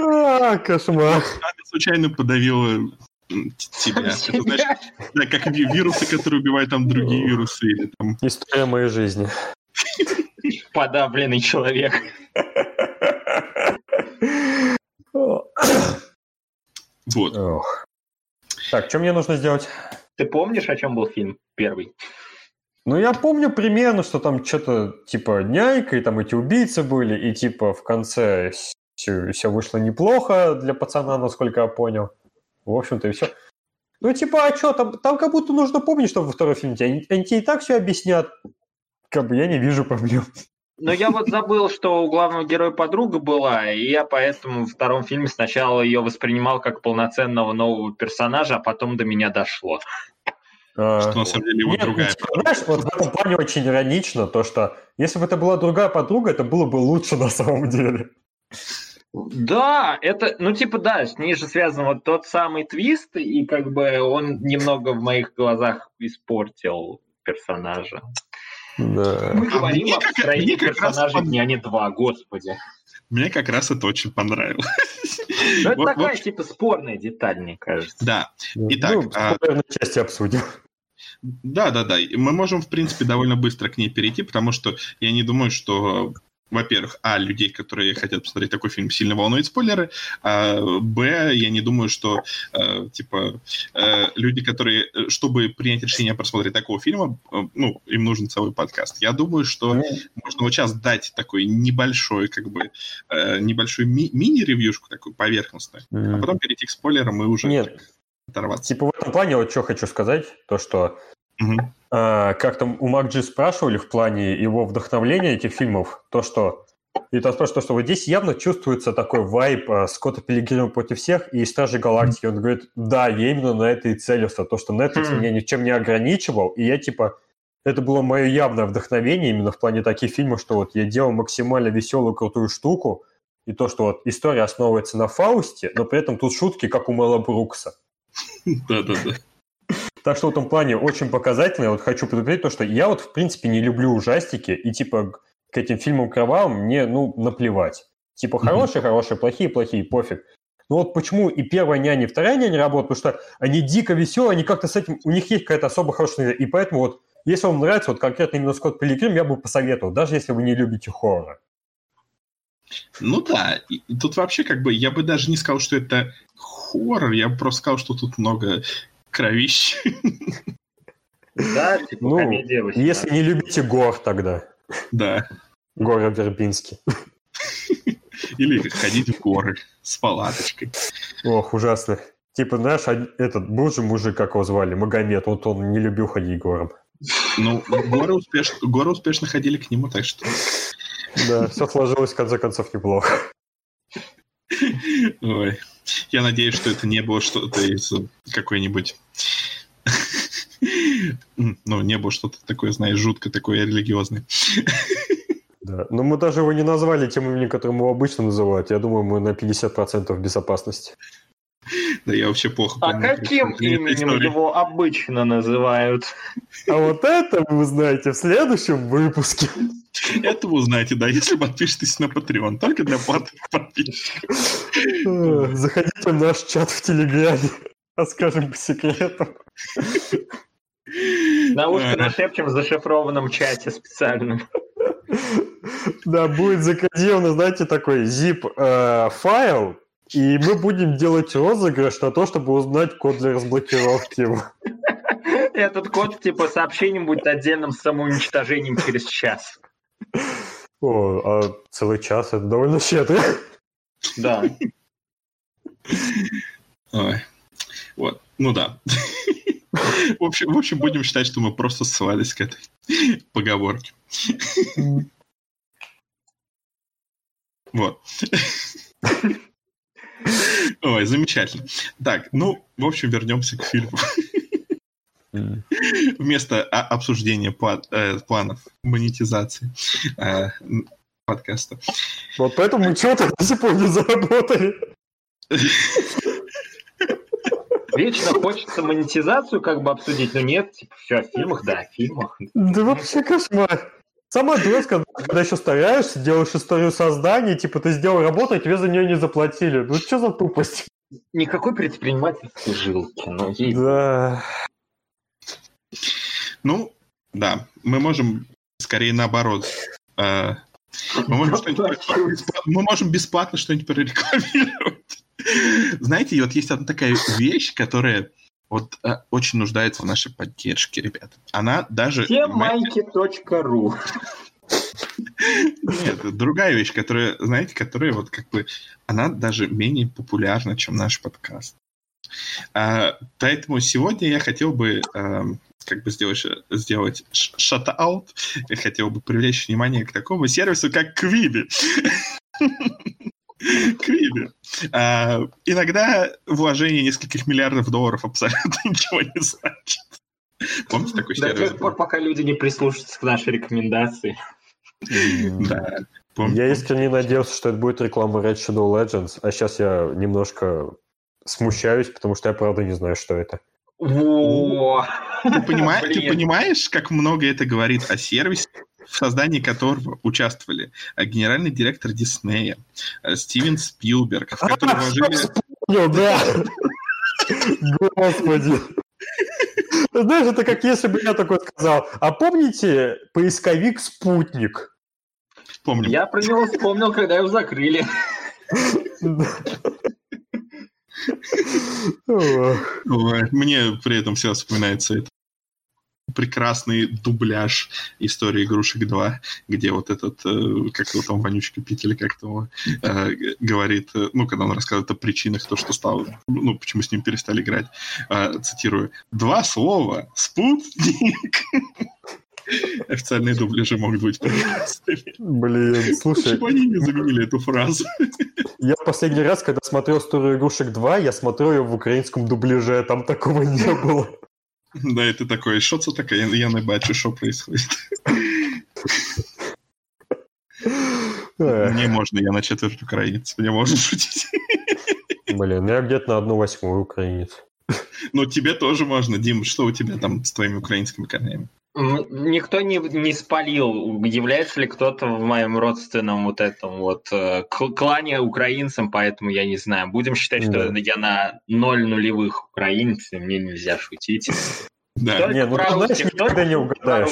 А, кошмар. Она случайно подавила м, т- тебя. Это, знаешь, да, как ви- вирусы, которые убивают там другие вирусы или там История моей жизни. Подавленный человек. Вот. Ох. Так, что мне нужно сделать? Ты помнишь, о чем был фильм первый? Ну, я помню примерно, что там что-то типа няйка, и там эти убийцы были, и типа в конце все, вышло неплохо для пацана, насколько я понял. В общем-то, и все. Ну, типа, а что, там, там как будто нужно помнить, что во втором фильме тебе, они, они тебе и так все объяснят. Как бы я не вижу проблем. Но я вот забыл, что у главного героя подруга была, и я поэтому во втором фильме сначала ее воспринимал как полноценного нового персонажа, а потом до меня дошло. А, Что на самом деле его Нет, ну, другая. типа, знаешь, вот в этом плане очень иронично то, что если бы это была другая подруга, это было бы лучше на самом деле. Да, это, ну типа да, с ней же связан вот тот самый твист, и как бы он немного в моих глазах испортил персонажа. Да. Мы А говорим мне о как- строении мне как раз персонажей под- дня не два, господи. Мне как раз это очень понравилось. Ну, это Вот- такая, вот- типа, спорная деталь, мне кажется. Да, Итак, ну, а- части обсудим. да, да, да. И Мы можем, в принципе, довольно быстро к ней перейти, потому что я не думаю, что во-первых, а, людей, которые хотят посмотреть такой фильм, сильно волнует спойлеры, а, б, я не думаю, что, э, типа, э, люди, которые, э, чтобы принять решение о просмотре такого фильма, э, ну, им нужен целый подкаст. Я думаю, что можно вот сейчас дать такой небольшой, как бы, э, небольшой ми- мини-ревьюшку, такую поверхностную, а потом перейти к спойлерам и уже Нет, оторваться. типа в этом плане вот что хочу сказать, то что А, как там у Макджи спрашивали в плане его вдохновления этих фильмов, то что и там спрашивают, то, что вот здесь явно чувствуется такой вайб а, Скотта Пилигрима против всех и Стражи Галактики. Он говорит, да, я именно на это и целился, то, что Netflix Хм. меня ничем не ограничивал, и я типа это было мое явное вдохновение именно в плане таких фильмов, что вот я делал максимально веселую, крутую штуку, и то, что вот история основывается на Фаусте, но при этом тут шутки, как у Мэла Брукса. Да-да-да. Так что в этом плане очень показательно. Вот хочу предупредить то, что я вот в принципе не люблю ужастики, и типа к этим фильмам кровавым мне, ну, наплевать. Типа хорошие, хорошие, плохие, плохие, пофиг. Ну вот почему и первая няня, и вторая няня работают, потому что они дико веселые, они как-то с этим, у них есть какая-то особо хорошая... И поэтому вот, если вам нравится вот конкретно именно Скотт Пилигрим, я бы посоветовал, даже если вы не любите хоррор. Ну да, и тут вообще как бы я бы даже не сказал, что это хоррор, я бы просто сказал, что тут много кровищ. Да, типа Ну, комедия 18. Если не любите гор тогда, Да. Гора Вербинский. Или ходить в горы с палаточкой. Ох, ужасно. Типа, знаешь, этот был же мужик, как его звали, Магомед, вот он не любил ходить гором. Ну, горы успешно, горы успешно ходили к нему, так что... Да, все сложилось в конце концов неплохо. Ой. Я надеюсь, что это не было что-то из какой-нибудь... М, Ну, не было что-то такое, знаешь, жутко такое религиозное. Да. Но мы даже его не назвали тем именем, которым его обычно называют. Я думаю, мы на 50% в безопасности. Да я вообще плохо А помню. каким эта именем его обычно называют? А вот это вы узнаете в следующем выпуске. Это вы узнаете, да, если подпишетесь на Patreon. Только для платных подписчиков. Э, Заходите в наш чат в Телеграме. Расскажем по секрету. На ушко нашепчем в зашифрованном чате специальном. Да, будет закодировано, знаете, такой zip-файл, и мы будем делать розыгрыш на то, чтобы узнать код для разблокировки его. Этот код типа сообщением будет отдельным самоуничтожением через час. О, а целый час это довольно щедро. Да. Ой. Вот. Ну да. В общем, в общем, будем считать, что мы просто ссылались к этой поговорке. Вот. Ой, замечательно. Так, ну, в общем, вернемся к фильму. Вместо а, обсуждения э, планов монетизации э, подкаста. Вот поэтому мы чего-то до сих пор не заработали. Вечно хочется монетизацию как бы обсудить, но нет, типа, все о фильмах, да, о фильмах. Да вообще кошмар. Самое дурацкое, когда еще стараешься, делаешь историю создания, типа ты сделал работу, а тебе за нее не заплатили. Ну что за тупость? Никакой предпринимательской жилки, но ей... Да. Ну, да, мы можем скорее наоборот. э, мы, можем что-нибудь мы можем бесплатно что-нибудь прорекламировать. Знаете, и вот есть одна такая вещь, которая вот э, очень нуждается в нашей поддержке, ребята. Она даже... Темайки.ру Нет, другая вещь, которая, знаете, которая вот как бы, она даже менее популярна, чем наш подкаст. А, поэтому сегодня я хотел бы эм, как бы сделать, сделать шат-аут. Я хотел бы привлечь внимание к такому сервису, как Квиби. А, иногда вложение нескольких миллиардов долларов абсолютно ничего не значит. Помните такой До сервис? тех пор, пока люди не прислушаются к нашей рекомендации. Да. Я искренне надеялся, что это будет реклама Red Shadow Legends, а сейчас я немножко смущаюсь, потому что я правда не знаю, что это. Во! Ты, ты понимаешь, как много это говорит о сервисе, в создании которого участвовали э, генеральный директор Диснея, э, Стивен Спилберг, в который вложили... Понял, да. Господи. Знаешь, это как если бы я такой сказал, а помните поисковик «Спутник»? Помним. Я про него вспомнил, когда его закрыли. Мне при этом все вспоминается это прекрасный дубляж истории игрушек 2, где вот этот, э, как его там, Вонючка Пить или как то э, говорит, э, ну, когда он рассказывает о причинах, то, что стало, ну, почему с ним перестали играть, э, цитирую, «Два слова. Спутник». Официальные дубляжи могут быть прекрасными. Блин, слушай, Почему они не заменили эту фразу? я последний раз, когда смотрел историю игрушек 2, я смотрел ее в украинском дубляже, там такого не было. Да, и ты такой, що це таке? Я, я не бачу, що происходит. Мне можно, я на четверть украинец, мне можно шутить. Блин, я где-то на одну восьмую украинец. Но тебе тоже можно. Дим, что у тебя там с твоими украинскими корнями? Никто не, не спалил, является ли кто-то в моем родственном вот этом вот э, кл- клане украинцем, поэтому я не знаю. Будем считать, что Да. я на ноль нулевых украинец, и мне нельзя шутить. Да. Только Не, ну ты знаешь, никогда не угадаешь.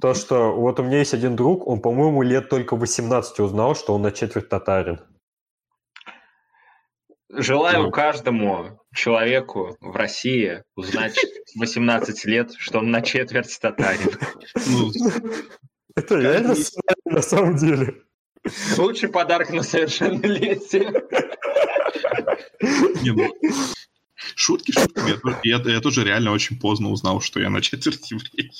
То, что вот у меня есть один друг, он, по-моему, лет только 18 узнал, что он на четверть татарин. Желаю Ну. каждому человеку в России узнать в 18 лет, что он на четверть татарин. Ну, Это реально на самом деле. Лучший подарок на совершеннолетие. не, ну, шутки шутками. Я, то- я- я тоже реально очень поздно узнал, что я на четверть еврей.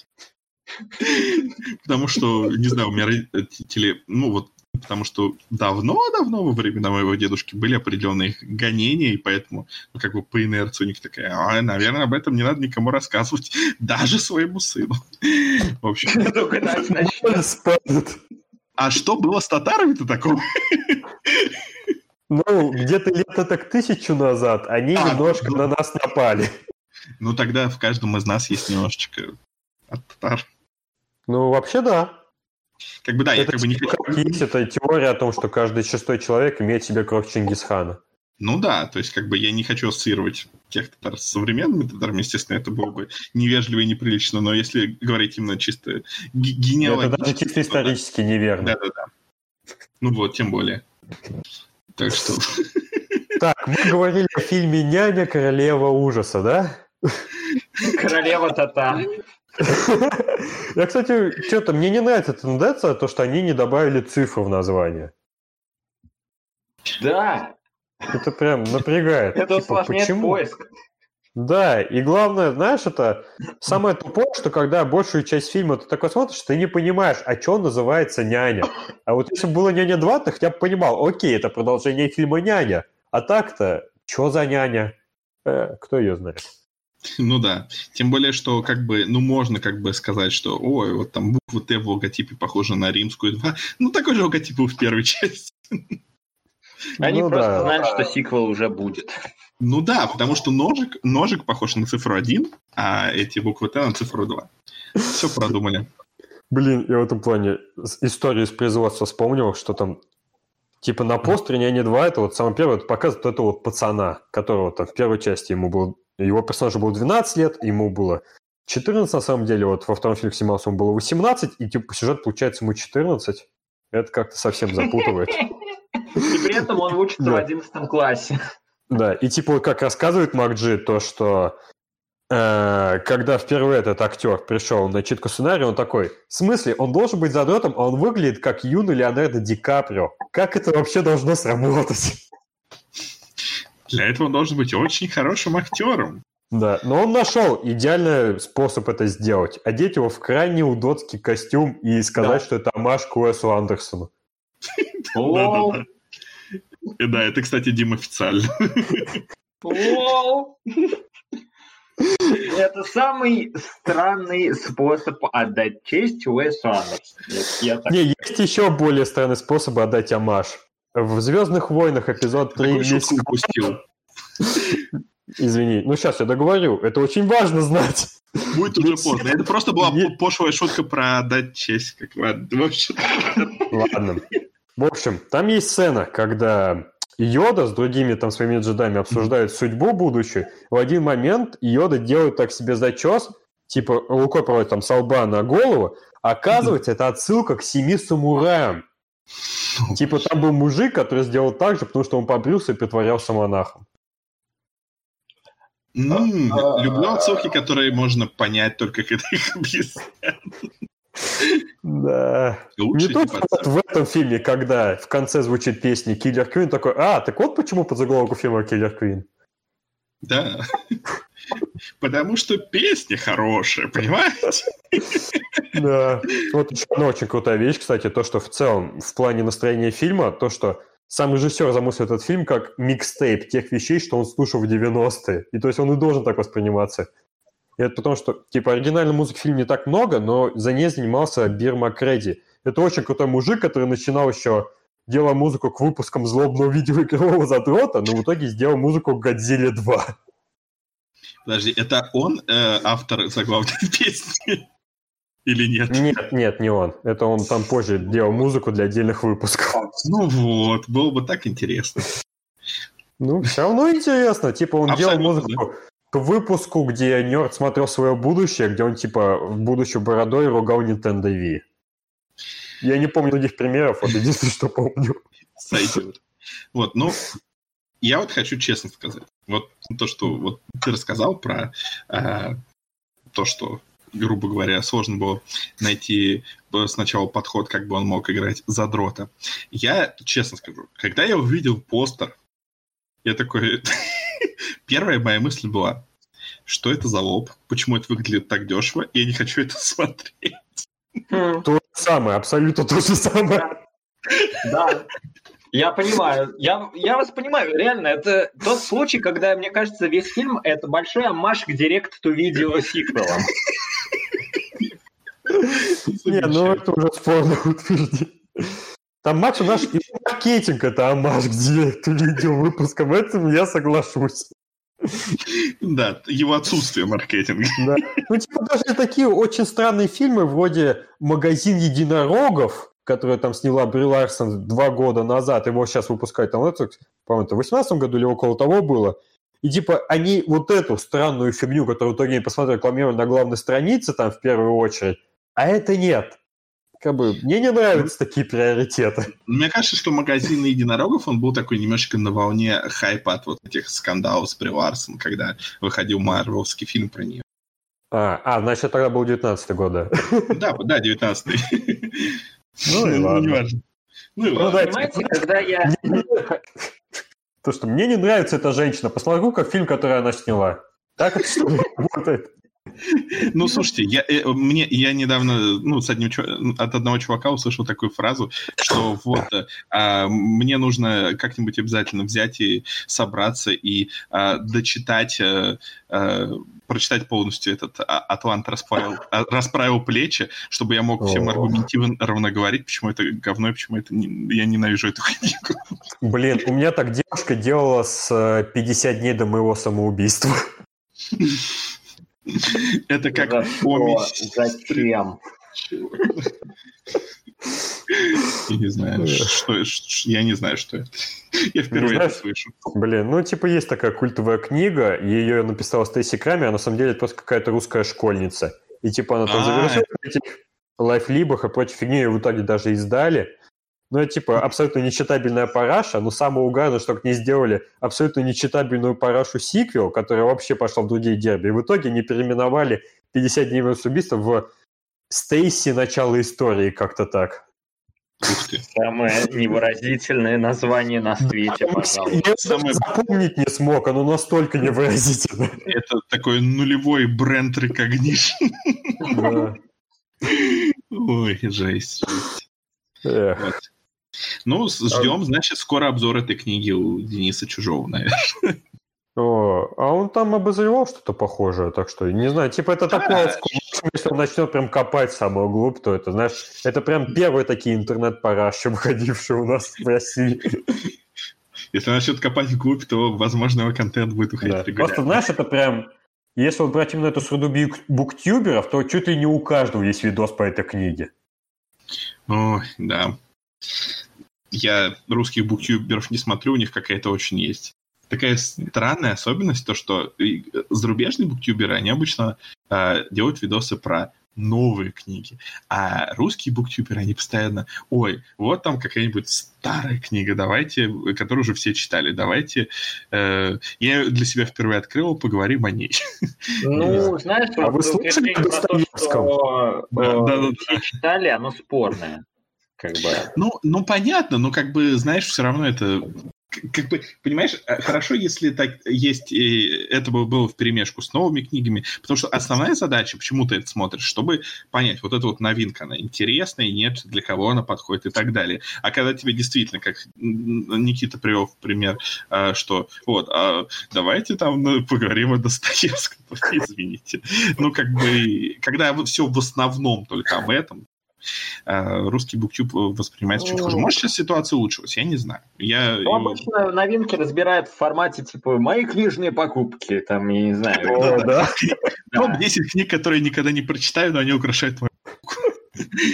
Потому что, не знаю, у меня родители, ну вот, потому что давно-давно во времена моего дедушки были определенные гонения, и поэтому, ну, как бы по инерции у них такая, а, наверное, об этом не надо никому рассказывать, даже своему сыну. В общем, а что было с татарами-то такого? Ну, где-то лет так тысячу назад они А, немножко ну. на нас напали. Ну, тогда в каждом из нас есть немножечко от татар. Ну, вообще да. Как бы, да, я это как бы не типа хочу... есть эта теория о том, что каждый шестой человек имеет в себе кровь Чингисхана. Ну да, то есть как бы я не хочу ассоциировать тех татар с современными татарами, естественно, это было бы невежливо и неприлично, но если говорить именно чисто ге- Это генеалогически... даже чисто то да. исторически неверно. Да-да-да. Ну вот, тем более. Так что... Так, мы говорили о фильме «Няня. Королева ужаса», да? Королева татар. Я, кстати, что-то мне не нравится тенденция, то, что они не добавили цифру в название. Да, Это прям напрягает. это Типа, усложняет почему? поиск. Да, и главное, знаешь, это самое тупое, что когда большую часть фильма ты такой смотришь, ты не понимаешь, а что называется «Няня». А вот если бы было «Няня 2», ты хотя бы понимал, окей, это продолжение фильма «Няня». А так-то, что за няня? Э, кто ее знает? Ну да. Тем более, что как бы, ну можно как бы сказать, что ой, вот там буква Т в логотипе похожа на римскую 2. Ну такой же логотип был в первой части. Они Ну просто да. знают, что сиквел уже будет. Ну да, потому что ножик, ножик похож на цифру 1, а эти буквы Т на цифру 2. Все продумали. Блин, я в этом плане историю из производства вспомнил, что там типа на постере «Няня 2» это вот самое первое, это показывает вот этого вот пацана, которого там в первой части ему было, его персонажу было 12 лет, ему было 14 на самом деле, вот во втором фильме снимался, ему было 18, и типа сюжет получается ему 14. Это как-то совсем запутывает. И при этом он учится в Да. 11 классе. Да, и типа как рассказывает Макджи, то, что э, когда впервые этот актер пришел на читку сценария, он такой, в смысле, он должен быть задротом, а он выглядит как юный Леонардо Ди Каприо. Как это вообще должно сработать? Для этого он должен быть очень хорошим актером. Да, но он нашел идеальный способ это сделать. Одеть его в крайне удотский костюм и сказать, Да. что это Маш к Уэсу Андерсону. Да-да-да. И да, это, кстати, Дим официально. Это самый странный способ отдать честь Уэсу Андерсону. Не, есть еще более странный способ отдать амаш. В «Звездных войнах» эпизод 3 Такую «Месть шутку упустил. Извини, ну сейчас я договорю. Это очень важно знать. Будет уже поздно. Это просто была пошлая шутка про отдать честь. Как ладно, вообще. Ладно. В общем, там есть сцена, когда Йода с другими там своими джедами обсуждают судьбу будущую. В один момент Йода делает так себе зачес, типа рукой проводит там с лба на голову, Оказывается, это отсылка к семи самураям. Типа там был мужик, который сделал так же, потому что он побрился и притворялся монахом. А, Люблю а, отсылки, которые можно понять только когда их объяснят. Да. Лучше Не то, что вот в этом фильме, когда в конце звучит песня Киллер Квин, такой, а, так вот почему под заголовку фильма Киллер Квин. Да. Потому что песня хорошая, понимаете? Да. Вот еще одна очень крутая вещь, кстати, то, что в целом в плане настроения фильма, то, что сам режиссер замыслил этот фильм как микстейп тех вещей, что он слушал в 90-е. И то есть он и должен так восприниматься. И это потому, что, типа, оригинальной музыки в фильме не так много, но за ней занимался Бир Макреди. Это очень крутой мужик, который начинал еще делая музыку к выпускам злобного видеоигрового задрота, но в итоге сделал музыку к Годзилле 2. Подожди, это он э, автор заглавной песни? Или нет? Нет, нет, не он. Это он там позже делал музыку для отдельных выпусков. Ну вот, было бы так интересно. Ну, все равно интересно. Типа, он делал Абсолютно, музыку к выпуску, где Нерд смотрел свое будущее, где он, типа, в будущую бородой ругал Nintendo Wii. Я не помню других примеров, вот единственное, что помню. Сойдет. Вот, ну, я вот хочу честно сказать. Вот то, что вот ты рассказал про э, то, что, грубо говоря, сложно было найти э, сначала подход, как бы он мог играть задрота. Я честно скажу, когда я увидел постер, я такой... Первая моя мысль была, что это за лоб, почему это выглядит так дешево, и я не хочу это смотреть. Хм, То же самое, абсолютно то же самое. Да. Я понимаю, я, я вас понимаю, реально, это тот случай, когда, мне кажется, весь фильм это большой амаш к директ-ту видео сиквелам. Не, ну это уже спорное утверждение. Там матч наш и маркетинг это амаш к директу видео выпуска. В этом я соглашусь. Да, его отсутствие маркетинга. Да. Ну, типа, даже такие очень странные фильмы, вроде «Магазин единорогов», который там сняла Бри Ларсон два года назад, его сейчас выпускают там, это, по-моему, это в 18 году или около того было. И типа они вот эту странную фигню, которую в итоге я посмотрел, рекламировали на главной странице там в первую очередь, а это нет. Как бы, мне не нравятся такие приоритеты. Мне кажется, что магазин единорогов, он был такой немножечко на волне хайпа от вот этих скандалов с Бри Ларсон, когда выходил марвелский фильм про нее. А, а, значит, тогда был 19 год, да. Да, да, 19 Ну и ладно. неважно. Ну и Ну ладно. Понимаете, когда я... То, что мне не нравится эта женщина, посмотрю, как фильм, который она сняла. Так это что работает? Ну, слушайте, я, э, мне, я недавно ну, с одним, от одного чувака услышал такую фразу, что вот э, а, мне нужно как-нибудь обязательно взять и собраться и а, дочитать, э, э, прочитать полностью этот а, «Атлант расправил, а, расправил плечи», чтобы я мог всем аргументированно говорить, почему это говно и почему это не- я ненавижу эту книгу. Блин, у меня так девушка делала с э, 50 дней до моего самоубийства. Это как За помесь. Зачем? Я не знаю, что, я не знаю, что это. Я впервые это слышу. Блин, ну типа есть такая культовая книга, ее написала Стейси Крами, а на самом деле это просто какая-то русская школьница. И типа она там А. завершила этих лайфлибах и прочей фигни, ее в итоге даже издали. Ну, это типа абсолютно нечитабельная параша, но самое угарное, что к ней сделали абсолютно нечитабельную парашу сиквел, которая вообще пошла в другие дерби. И в итоге не переименовали 50 дней с убийства в Стейси начало истории, как-то так. Самое невыразительное название на свете, пожалуйста. Я Самое- запомнить не смог, оно настолько невыразительно. Это такой нулевой бренд recognition. Да. Ой, жесть. жесть. Эх. Вот. Ну, ждем, значит, скоро обзор этой книги у Дениса Чужого, наверное. О, а он там обозревал что-то похожее, так что, не знаю, типа это Да. такое, если он начнет прям копать самую глубь, то это, знаешь, это прям первые такие интернет-параши, выходившие у нас в России. Если начнет копать вглубь, то, возможно, его контент будет уходить Да. регулярно. Просто, знаешь, это прям, если вот брать именно эту среду бук- буктюберов, то чуть ли не у каждого есть видос по этой книге. Ой, да. Я русских буктюберов не смотрю, у них какая-то очень есть. Такая странная особенность, то что зарубежные буктюберы, они обычно э, делают видосы про новые книги. А русские буктюберы, они постоянно, ой, вот там какая-нибудь старая книга, давайте, которую уже все читали, давайте, э, я для себя впервые открыл, поговорим о ней. Ну, знаешь, А вы про то, Достоевского? что, Да, э, да, да, все читали, оно спорное. Как бы. Ну, ну, понятно, но как бы, знаешь, все равно это... Как бы, понимаешь, э, хорошо, если так есть, э, это бы было в перемешку с новыми книгами, потому что основная задача, почему ты это смотришь, чтобы понять, вот эта вот новинка, она интересная, нет, для кого она подходит и так далее. А когда тебе действительно, как Никита привел в пример, э, что вот, а давайте там ну, поговорим о Достоевском, извините. Ну, как бы, когда все в основном только об этом, русский буктюб воспринимается чуть хуже. Может, сейчас ситуация улучшилась, я не знаю. Я Ну, обычно новинки разбирают в формате, типа, мои книжные покупки, там, я не знаю. О, да. Топ-10 книг, которые никогда не прочитаю, но они украшают мою...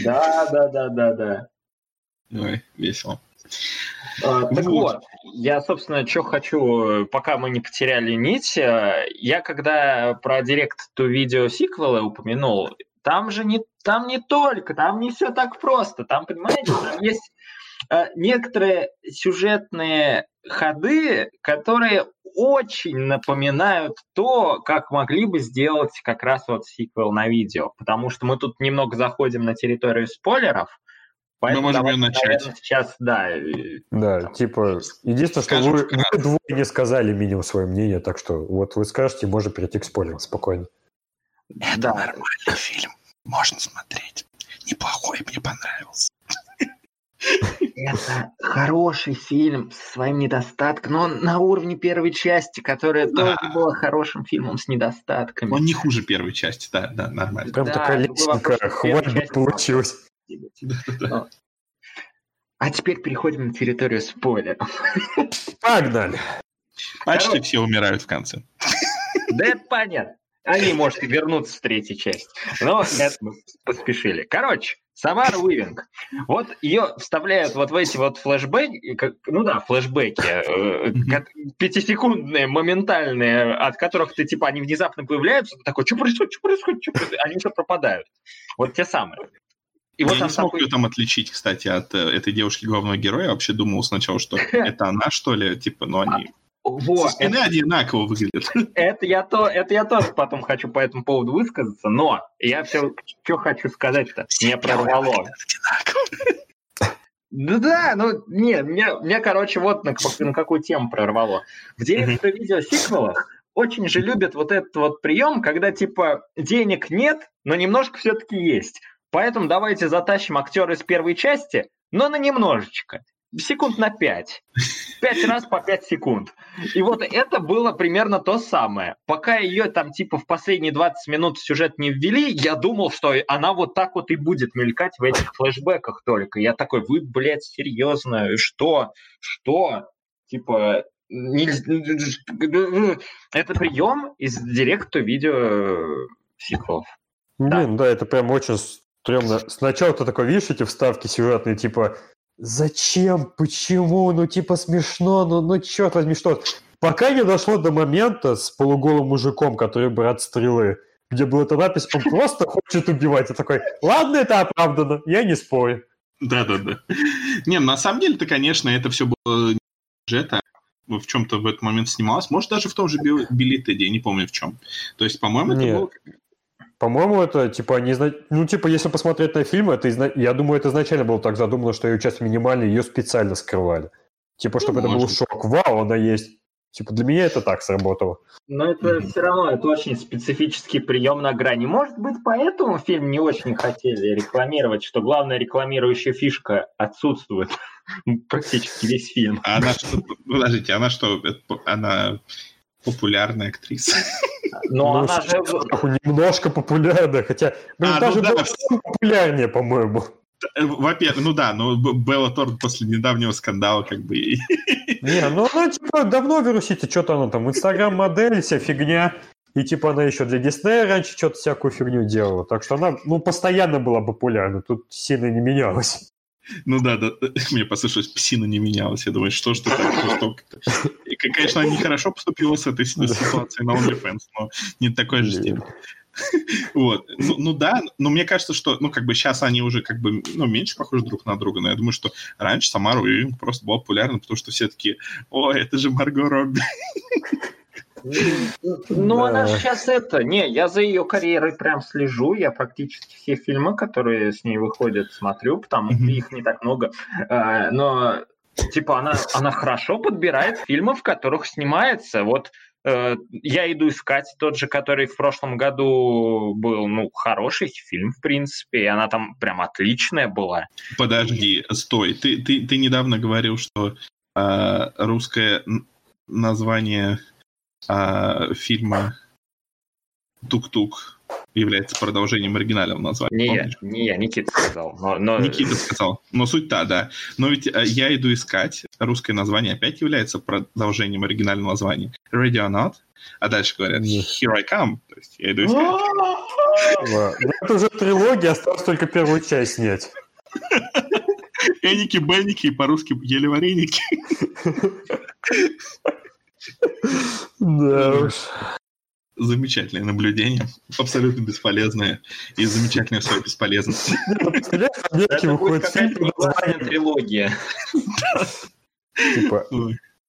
Да, да, да, да, да. Ой, весело. А, Так Вот. вот, я, собственно, что хочу, э, пока мы не потеряли нить, э, я когда про директ-то видео сиквелы упомянул, там же не, там не только, там не все так просто, там, понимаете, там есть э, некоторые сюжетные ходы, которые очень напоминают то, как могли бы сделать как раз вот сиквел на видео, потому что мы тут немного заходим на территорию спойлеров, поэтому можем давайте, её начать. наверное, сейчас, да, Да, Там. типа, единственное, что вы, вы двое не сказали минимум свое мнение, так что вот вы скажете, можно перейти к спойлерам спокойно. Это Да. нормальный фильм. Можно смотреть. Неплохой, мне понравился. Это хороший фильм с своим недостатком, но он на уровне первой части, которая Да. тоже была хорошим фильмом с недостатками. Он не хуже первой части, да, да, нормально. Прям Да, такая просто хватит получилось. А теперь переходим на территорию спойлеров. Погнали. Почти Короче. все умирают в конце. Да это понятно. Они, может, и вернутся в третьей части. Но это мы поспешили. Короче, Самара Уивинг. Вот ее вставляют вот в эти вот флешбеки, как- ну да, флешбеки, э, пятисекундные, моментальные, от которых ты, типа, они внезапно появляются, ты такой, что происходит, что происходит, что происходит? Они уже пропадают. Вот те самые. И вот я не смог такой- ее там отличить, кстати, от э, этой девушки главного героя. Я вообще думал сначала, что это она, что ли, типа, но они... Во, Со спины это- одинаково выглядят. Это я, то, это я тоже потом хочу по этому поводу высказаться, но я все, что хочу сказать-то, меня прорвало. Да, да, ну, не, меня, меня короче, вот на, на какую тему прорвало. В директоре видео сиквелах очень же любят вот этот вот прием, когда, типа, денег нет, но немножко все-таки есть. Поэтому давайте затащим актера из первой части, но на немножечко. Секунд на пять. Пять раз по пять секунд. И вот это было примерно то самое. Пока ее там типа в последние 20 минут сюжет не ввели, я думал, что она вот так вот и будет мелькать в этих флешбеках только. Я такой, вы, блядь, серьезно? Что? Что? Типа, это прием из директа видео сиквелов. Блин, да, это прям очень стрёмно. Сначала ты такой видишь эти вставки сюжетные, типа, зачем, почему, ну типа смешно, ну, ну черт возьми, что. Пока не дошло до момента с полуголым мужиком, который брат стрелы, где была эта напись, он просто хочет убивать. Я такой, ладно, это оправдано, я не спорю. Да-да-да. Не, на самом деле-то, конечно, это все было не бюджета, в чем-то в этот момент снималось. Может, даже в том же Би- Билли Тедди, я не помню в чем. То есть, по-моему, это Нет. было... По-моему, это типа не зна- ну типа если посмотреть на фильм, это изна- я думаю, это изначально было так задумано, что ее часть минимальная, ее специально скрывали. Типа, чтобы это был шок. Вау, она есть. Типа для меня это так сработало. Но это все равно, это очень специфический прием на грани. Может быть, поэтому фильм не очень хотели рекламировать, что главная рекламирующая фишка отсутствует практически весь фильм. А она что... Подождите, она что? Она популярная актриса. Но Ну, она же... Немножко популярная, хотя, блин, А, ну даже да, Белла в- Торн популярнее, по-моему. Э, Во-первых, ну да, но Белла Торн после недавнего скандала как бы... Не, ну она типа давно вирусите, что-то она там, инстаграм-модель, вся фигня. И типа она еще для Диснея раньше что-то всякую фигню делала. Так что она, ну, постоянно была популярна, тут сильно не менялась. Ну да, да, мне послышалось, псина не менялась. Я думаю, что ж ты так жестоко-то? Конечно, она нехорошо поступила с этой ситуацией на OnlyFans, но не такой же стиль. Вот. Ну, ну да, но мне кажется, что, ну, как бы сейчас они уже как бы, ну, меньше похожи друг на друга, но я думаю, что раньше Самара Уивинг просто была популярна, потому что все таки о, это же Марго Робби. Ну, да. она сейчас это... Не, я за ее карьерой прям слежу. Я практически все фильмы, которые с ней выходят, смотрю, потому что их не так много. А, но, типа, она, она хорошо подбирает фильмы, в которых снимается. Вот э, я иду искать тот же, который в прошлом году был, ну, хороший фильм, в принципе, и она там прям отличная была. Подожди, стой, ты, ты, ты недавно говорил, что э, русское название а, фильма «Тук-тук» является продолжением оригинального названия. Не я, не я, Никита сказал. Но, но... Никита сказал. Но суть та, да. Но ведь а, я иду искать. Русское название опять является продолжением оригинального названия. Ready or not? А дальше говорят Here I come. То есть я иду искать. Это уже трилогия, осталось только первую часть снять. Эники, Бенники, по-русски еле вареники. Да уж. Замечательное наблюдение, абсолютно бесполезное и замечательное в своей бесполезности. Это будет какая-то трилогия. Типа,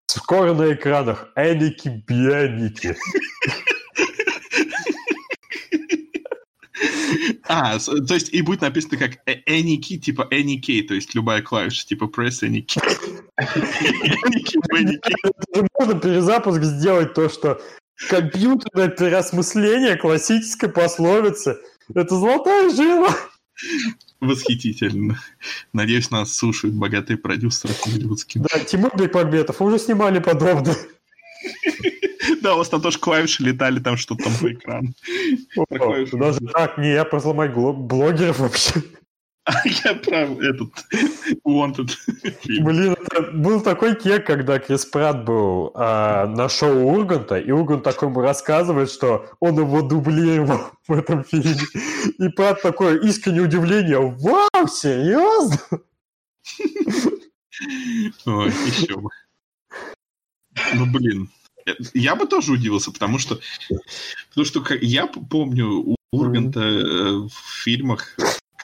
скоро на экранах Эники-бьяники. А, то есть и будет написано как any key, типа any key, то есть любая клавиша, типа press any key. Можно перезапуск сделать то, что компьютерное переосмысление классической пословицы. Это золотая жила. Восхитительно. Надеюсь, нас слушают богатые продюсеры голливудские. Да, Тимур Бекмамбетов уже снимали подобное. Да, у вас там тоже клавиши летали, там что-то там по экрану. Даже так, не, я про сломать блогеров вообще. Я про этот Wanted Блин, это был такой кек, когда Крис Пратт был а, на шоу Урганта, и Ургант такой ему рассказывает, что он его дублировал в этом фильме. И Пратт такое искреннее удивление. Вау, серьезно? Ой, еще бы. Ну, блин. Я бы тоже удивился, потому что, потому что я помню у Урганта э, в фильмах,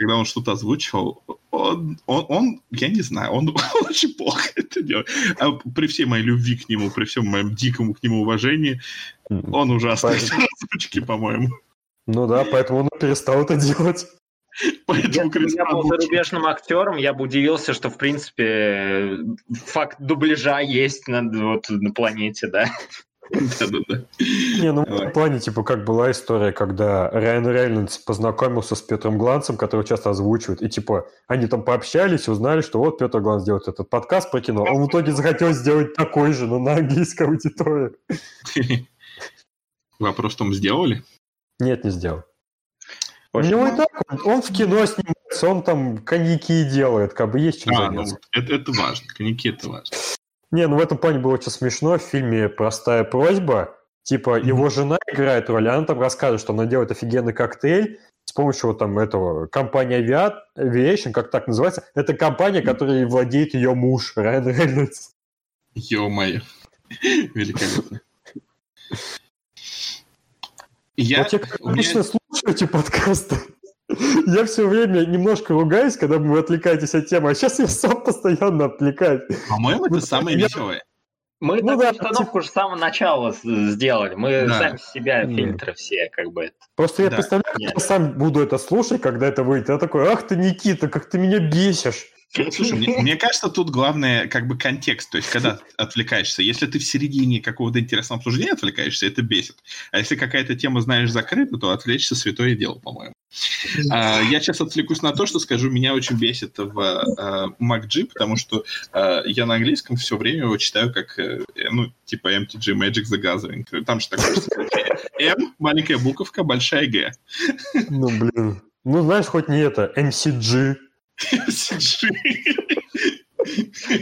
когда он что-то озвучивал, он, он, он, я не знаю, он, он очень плохо это делает. А при всей моей любви к нему, при всем моем дикому к нему уважении, он ужасный в озвучке, по-моему. Ну да, поэтому он перестал это делать. Поэтому Если бы я был зарубежным актером, я бы удивился, что, в принципе, факт дубляжа есть на, вот, на планете, да. Да-да-да. Не, ну в плане, типа, как была история, когда Райан Рейнольдс познакомился с Петром Гланцем, который часто озвучивает, и, типа, они там пообщались, узнали, что вот Петр Гланц делает этот подкаст про кино. Он в итоге захотел сделать такой же, но на английской аудитории. Вопрос в том, сделали? Нет, не сделал. У него и так, он, в кино снимается, он там коньяки делает, как бы есть чем а, ну, заняться. Ну, это, это важно, коньяки это важно. Не, ну в этом плане было очень смешно. В фильме «Простая просьба», типа mm-hmm. его жена играет роль, она там рассказывает, что она делает офигенный коктейль с помощью вот там этого компания Aviation, как так называется, это компания, которой владеет ее муж Райан Рейнольдс. Ё-моё, великолепно. Я... Вот я обычно меня... слушаю эти подкасты. Я все время немножко ругаюсь, когда вы отвлекаетесь от темы, а сейчас я сам постоянно отвлекаюсь. По-моему, это самое веселое. Мы ну, да, установку уже с самого начала сделали. Мы да. сами себя фильтры все, как бы. Просто я да. представляю, я сам буду это слушать, когда это выйдет. Я такой, ах ты, Никита, как ты меня бесишь. Слушай, мне, мне кажется, тут главное как бы контекст, то есть когда отвлекаешься. Если ты в середине какого-то интересного обсуждения отвлекаешься, это бесит. А если какая-то тема, знаешь, закрыта, то отвлечься святое дело, по-моему. А, я сейчас отвлекусь на то, что скажу, меня очень бесит в а, MacG, потому что а, я на английском все время его читаю как, э, ну, типа MTG, Magic the Gathering. Там же такое М, маленькая буковка, большая Г. Ну, блин. Ну, знаешь, хоть не это, MCG.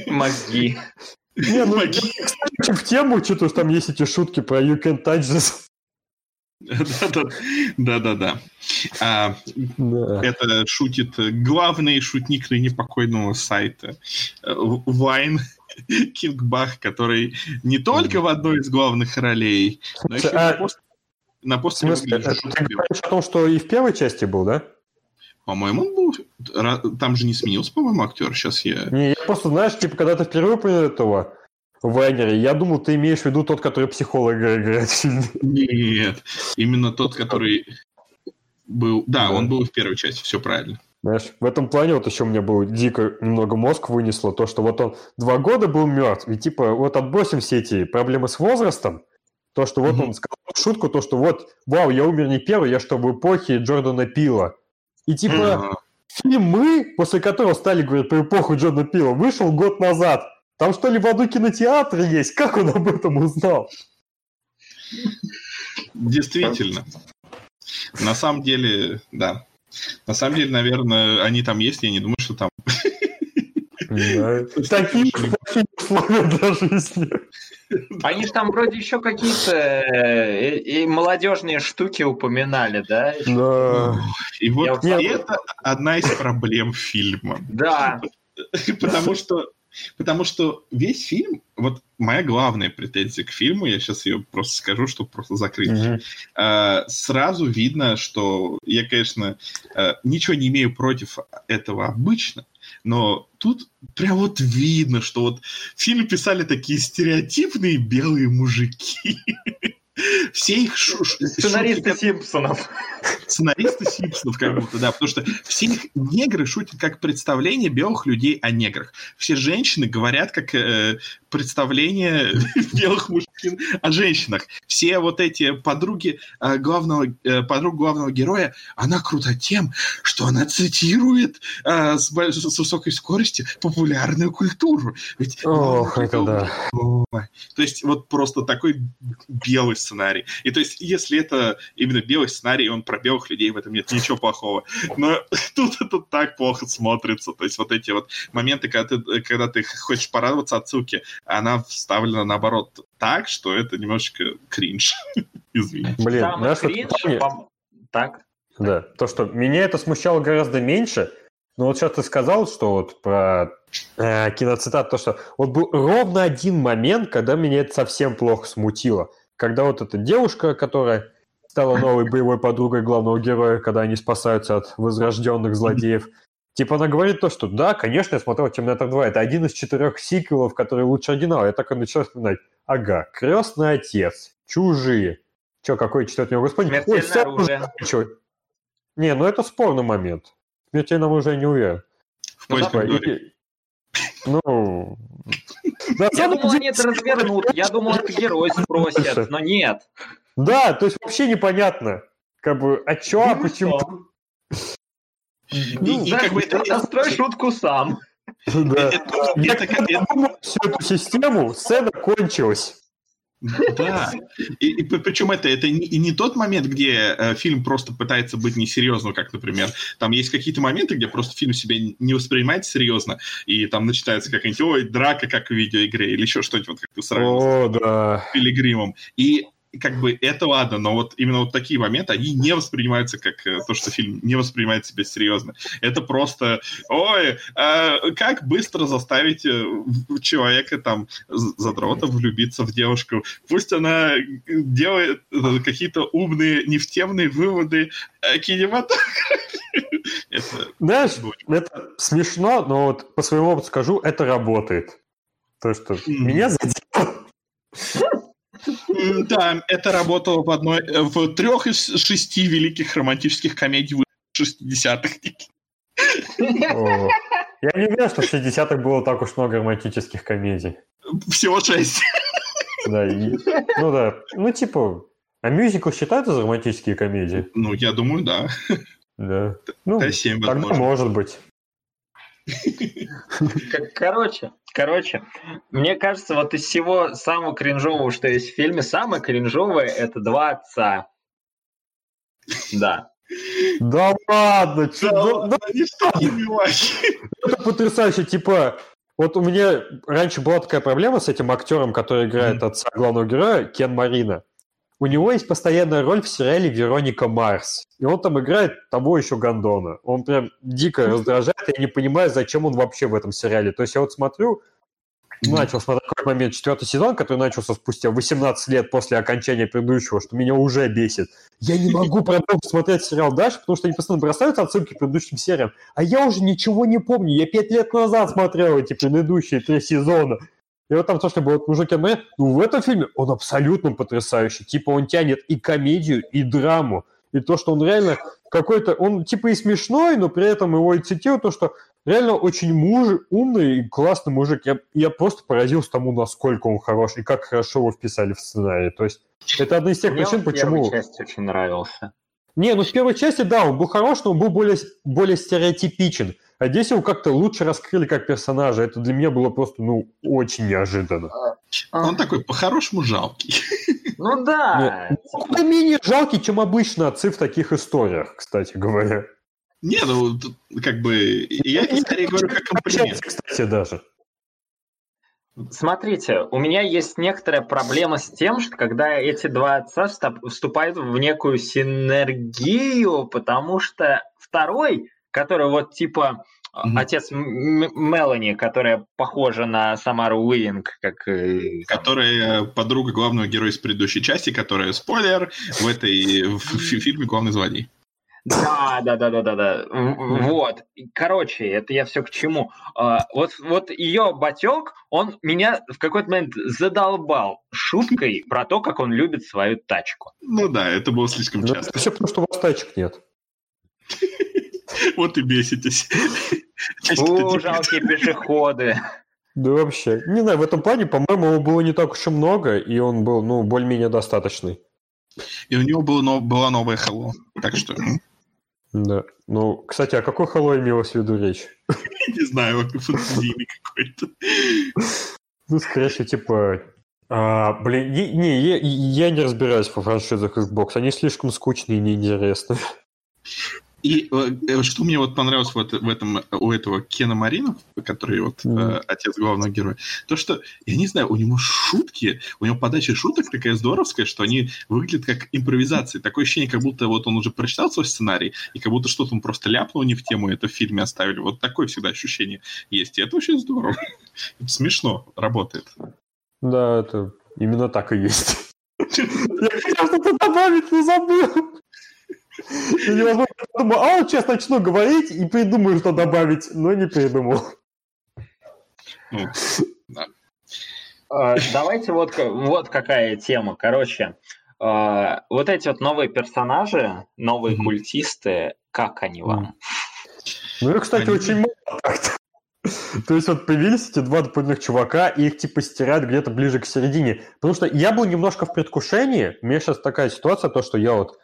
Мозги. Не, ну, кстати, в тему, что-то там есть эти шутки про You Can Touch This. Да-да-да. А, это шутит главный шутник ныне покойного сайта Вайн Кингбах, который не только в одной из главных ролей, но еще а, на постере смысле, выглядит это ты говоришь о том, что и в первой части был, да? По-моему, он был... Там же не сменился, по-моему, актер. Сейчас я... Не, я просто, знаешь, типа, когда ты впервые понял этого Вайнера, я думал, ты имеешь в виду тот, который психолога играет. Нет, именно тот, который был... Да, Да. он был в первой части, все правильно. Знаешь, в этом плане вот еще у меня был дико немного мозг вынесло, то, что вот он два года был мертв, и типа вот отбросим все эти проблемы с возрастом, то, что вот Мгм. он сказал шутку, то, что вот, вау, я умер не первый, я что, в эпохе Джордана Пила. И типа А, фильм «Мы», после которого стали говорить про эпоху Джордана Пила, вышел год назад. Там что ли в аду кинотеатр есть? Как он об этом узнал? Действительно. На самом деле, да. На самом деле, наверное, они там есть, я не думаю, что там... Такие условия для жизни. Они же там вроде еще какие-то э, и, и молодежные штуки упоминали, да? Да. И вот Я это одна из проблем фильма. Да. Потому что, потому что весь фильм, вот моя главная претензия к фильму, я сейчас ее просто скажу, чтобы просто закрыть. Э, сразу видно, что я, конечно, э, ничего не имею против этого обычно, но тут прям вот видно, что вот фильм писали такие стереотипные белые мужики. Все их шу- Сценаристы шутки, Симпсонов. сценаристы Симпсонов, как будто, да, потому что все их негры шутят как представление белых людей о неграх. Все женщины говорят как э, представление белых мужчин о женщинах. Все вот эти подруги э, главного, э, подруг главного героя, она крута тем, что она цитирует э, с, с высокой скоростью популярную культуру. Ведь Ох, это да. То есть вот просто такой белый сценарий. И то есть если это именно белый сценарий, он про белых людей, в этом нет ничего плохого. Но тут это так плохо смотрится. То есть вот эти вот моменты, когда ты, когда ты хочешь порадоваться отсылке, она вставлена наоборот так, что это немножечко кринж. Извини. Блин, Самый знаешь, кринж, помни- по- Так. Да, то, что меня это смущало гораздо меньше, но вот сейчас ты сказал, что вот про э, киноцитат, то, что вот был ровно один момент, когда меня это совсем плохо смутило. Когда вот эта девушка, которая стала новой боевой подругой главного героя, когда они спасаются от возрожденных злодеев, типа она говорит то, что да, конечно, я смотрел «Терминатор 2», это один из четырех сиквелов, который лучше оригинала. Я так и начал вспоминать. Ага, «Крестный отец», «Чужие», Че, какой четвертый могу вспомнить? Ой, Смертельное «Сцена оружие. Чё? Не, ну это спорный момент. Смертельном уже не уверен. В поисках и- Ну... на Я думал, они это развернут. Я думал, это герой спросят, но нет. Да, то есть вообще непонятно. Как бы, а чё, почему? И- Ну, и Знаешь, как бы это- Настрой шутку сам. Да. это- Я это- всю эту систему, сцена кончилась. Да. И, и причем это, это не, и не тот момент, где э, фильм просто пытается быть несерьезным, как, например, там есть какие-то моменты, где просто фильм себя не воспринимает серьезно, и там начинается какая-нибудь, ой, драка, как в видеоигре, или еще что-нибудь, вот как ты сравнил О, да. с Пилигримом. И как бы это ладно, но вот именно вот такие моменты, они не воспринимаются как э, то, что фильм не воспринимает себя серьезно. Это просто, ой, а как быстро заставить э, человека там задрота влюбиться в девушку? Пусть она делает э, какие-то умные нефтемные выводы. Это Знаешь, это смешно, но вот по своему опыту скажу, это работает. То, что меня задело. Да, это работало в одной, э, в трех из шести великих романтических комедий 60-х. О. Я не уверен, что в 60-х было так уж много романтических комедий. Всего шесть. Да, и- ну да. Ну, типа, а мюзикл считается за романтические комедии? Ну, я думаю, да. Да. Ну, Да, семь, тогда возможно. может быть. Короче, короче, мне кажется, вот из всего самого кринжового, что есть в фильме, самое кринжовое это два отца. Да. Да ладно, Да, что это потрясающе. Типа, вот у меня раньше была такая проблема с этим актером, который играет отца главного героя, Кен Марина. У него есть постоянная роль в сериале «Вероника Марс». И он там играет того еще Гондона. Он прям дико раздражает, я не понимаю, зачем он вообще в этом сериале. То есть я вот смотрю, начал смотреть какой момент четвертый сезон, который начался спустя 18 лет после окончания предыдущего, что меня уже бесит. Я не могу продолжить смотреть сериал дальше, потому что они постоянно бросают отсылки к предыдущим сериям, а я уже ничего не помню. Я пять лет назад смотрел эти предыдущие три сезона. И вот там то, что было мужик Эмре, ну в этом фильме он абсолютно потрясающий. Типа он тянет и комедию, и драму. И то, что он реально какой-то, он типа и смешной, но при этом его и цитируют, то, что реально очень муж, умный и классный мужик. Я, я просто поразился тому, насколько он хорош и как хорошо его вписали в сценарий. То есть это одна из тех Мне причин, почему... части очень нравился. Не, ну в первой части, да, он был хорош, но он был более, более стереотипичен. А здесь его как-то лучше раскрыли как персонажа. Это для меня было просто, ну, очень неожиданно. Он такой по-хорошему жалкий. Ну да. Он куда менее жалкий, чем обычно отцы в таких историях, кстати говоря. Не, ну, тут как бы, я это скорее говорю как комплимент. Кстати, даже. Смотрите, у меня есть некоторая проблема с тем, что когда эти два отца вступ- вступают в некую синергию, потому что второй, который вот типа Мгм. отец М- М- Мелани, которая похожа на Самару Уинг, как э, Которая подруга главного героя из предыдущей части, которая, спойлер, в этой в фи- фильме главный злодей. Да, да, да, да, да, да. В- Вот. Короче, это я все к чему. А, Вот, вот ее батек, он меня в какой-то момент задолбал шуткой про то, как он любит свою тачку. Ну да, это было слишком Ну, часто. это все потому, что у вас тачек нет. Вот и беситесь. О, жалкие пешеходы. Да вообще. Не знаю, в этом плане, по-моему, его было не так уж и много, и он был, ну, более-менее достаточный. И у него было, но- была новая Hello. Так что, Да. Ну, кстати, о какой Хэллоуин имелась в виду речь? не знаю, фантазийный какой-то. Ну, скорее всего, типа... а, блин, е- не, я, я не разбираюсь во франшизах Xbox. Они слишком скучные и неинтересные. И э, э, что мне вот понравилось вот в этом, э, у этого Кена Марина, который вот э, Мгм. отец главного героя, то, что, я не знаю, у него шутки, у него подача шуток такая здоровская, что они выглядят как импровизации. Такое ощущение, как будто вот он уже прочитал свой сценарий, и как будто что-то он просто ляпнул не в тему, это в фильме оставили. Вот такое всегда ощущение есть. И это очень здорово. Это смешно, работает. Да, это именно так и есть. Я хотел что-то добавить, но забыл. И невозможно. Думаю, а вот сейчас начну говорить и придумаю, что добавить, но не придумал. Ну, А, Давайте вот, вот какая тема. Короче, а, вот эти вот новые персонажи, новые культисты, как они вам? Ну и, кстати, Они- очень мало так-то. То есть вот появились эти два дополнительных чувака, и их типа стирают где-то ближе к середине. Потому что я был немножко в предвкушении. У меня сейчас такая ситуация, то, что я вот э,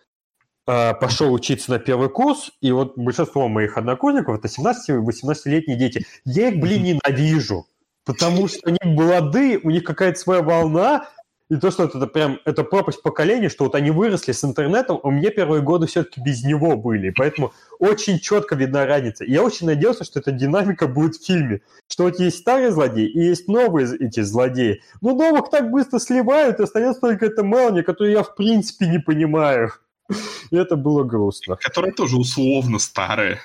пошел учиться на первый курс, и вот большинство моих однокурсников это 17-18-летние дети. Я их, блин, ненавижу. Потому что они молодые, у них какая-то своя волна, и то, что это, это прям, это пропасть поколений, что вот они выросли с интернетом, а у меня первые годы все-таки без него были, поэтому очень четко видна разница. И я очень надеялся, что эта динамика будет в фильме, что вот есть старые злодеи и есть новые эти злодеи. Но новых так быстро сливают, и остается только эта Мелани, которую я в принципе не понимаю. И это было грустно. которая тоже условно старая,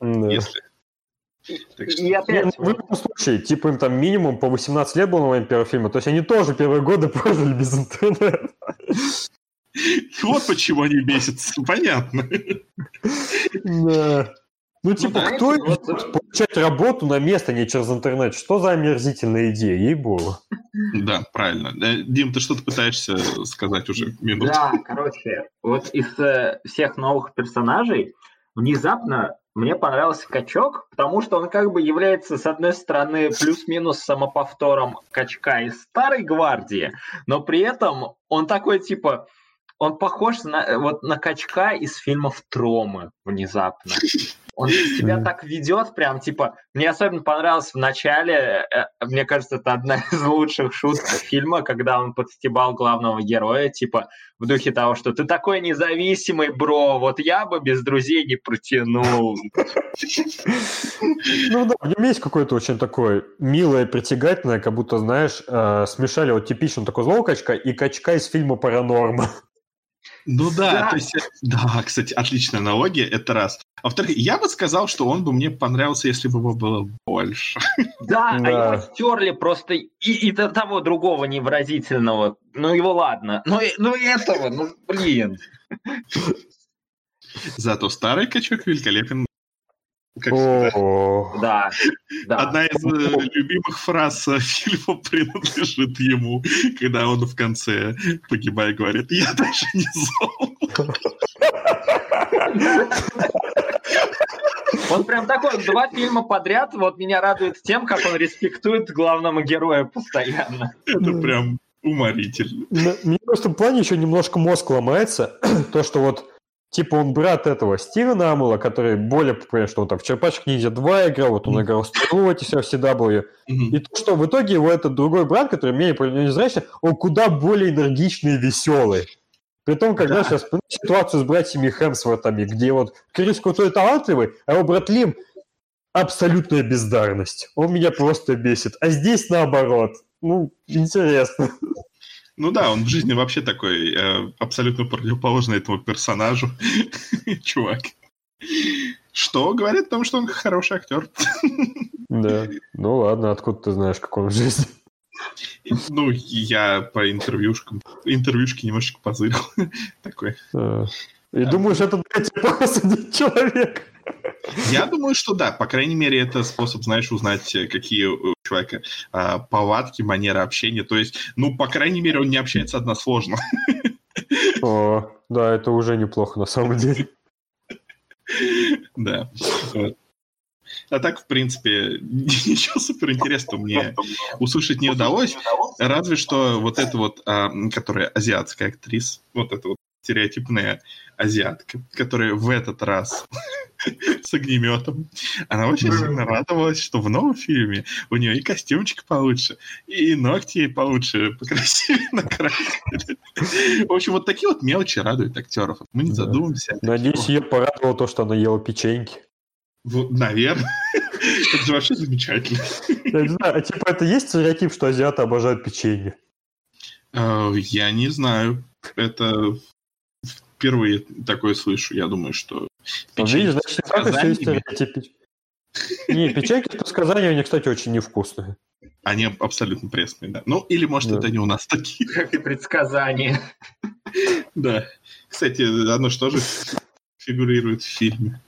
Да. если... Так что- И опять, Не, ну, в любом случае, типа им там минимум по 18 лет было на момент первого фильма, то есть они тоже первые годы прожили без интернета. Вот почему они бесятся, понятно. Да. Ну, типа, знаете, кто вот- идет получать работу на место, не через интернет? Что за омерзительная идея, ей-богу. Да, правильно. Э, Дим, ты что-то пытаешься сказать уже минуту. Да, короче, вот из э, всех новых персонажей внезапно мне понравился качок, потому что он как бы является, с одной стороны, плюс-минус самоповтором качка из старой гвардии, но при этом он такой, типа, он похож на, вот, на качка из фильмов Тромы внезапно. Он себя так ведет, прям, типа, мне особенно понравилось в начале, э, мне кажется, это одна из лучших шуток фильма, когда он подстебал главного героя, типа, в духе того, что ты такой независимый, бро, вот я бы без друзей не протянул. Ну да, в нем есть какое-то очень такое милое, притягательное, как будто, знаешь, э, смешали вот типично такой злого качка и качка из фильма «Паранорма». Ну да, Да. то есть, э, да, кстати, отличная аналогия, это раз. А во-вторых, я бы сказал, что он бы мне понравился, если бы его было больше. Да, а Да. его стерли просто и, и до того другого невыразительного. Ну его ладно. Ну, и- ну и этого, ну блин. Зато старый качок великолепен. Как Да, да. Одна из э, любимых фраз э, фильма принадлежит ему, когда он в конце, погибая, говорит, я даже не зол. Он прям такой, два фильма подряд, вот меня радует тем, как он респектует главного героя постоянно. Это прям уморительно. Мне в этом плане еще немножко мозг ломается. То, что вот Типа он брат этого Стивена Амела, который более популярен, что он там в Черпачек Ниндзя 2 играл, вот он Мгм. играл в Стрелу в эти все в CW. Мгм. И то, что в итоге его этот другой брат, который менее невзрачный, он куда более энергичный и веселый. При том, когда Да. сейчас вспоминаю ситуацию с братьями Хемсвортами, где вот Крис крутой талантливый, а его брат Лим абсолютная бездарность. Он меня просто бесит. А здесь наоборот. Ну, интересно. Ну да, он в жизни вообще такой э, абсолютно противоположный этому персонажу. Чувак. Что говорит о том, что он хороший актер. Да. Ну ладно, откуда ты знаешь, как он в жизни? Ну, я по интервьюшкам, интервьюшки немножечко позырил. Такой. И думаешь, это блядь, просто один человек? Я думаю, что да. По крайней мере, это способ, знаешь, узнать, э, какие у человека а, повадки, манера общения. То есть, ну, по крайней мере, он не общается односложно. О, да, это уже неплохо на самом деле. Да. А так, в принципе, ничего суперинтересного мне услышать не удалось. Разве что вот эта вот, а, которая азиатская актриса, вот эта вот стереотипная азиатка, которая в этот раз с огнеметом, она очень сильно радовалась, что в новом фильме у нее и костюмчик получше, и ногти получше, покрасивее накрасили. В общем, вот такие вот мелочи радуют актеров. Мы не задумываемся. Надеюсь, ее порадовало то, что она ела печеньки. Наверное. Это же вообще замечательно. Я не знаю, а типа это есть стереотип, что азиаты обожают печенье? Э, Я не знаю. Это впервые такое слышу. Я думаю, что... Ну, видишь, значит, не так, все есть сказаниями, стереотип. Не, печеньки по сказанию, они, кстати, очень невкусные. Они абсолютно пресные, да. Ну, или, может, Да. это не у нас такие. Как и предсказание. Да. Кстати, оно что же фигурирует в фильме?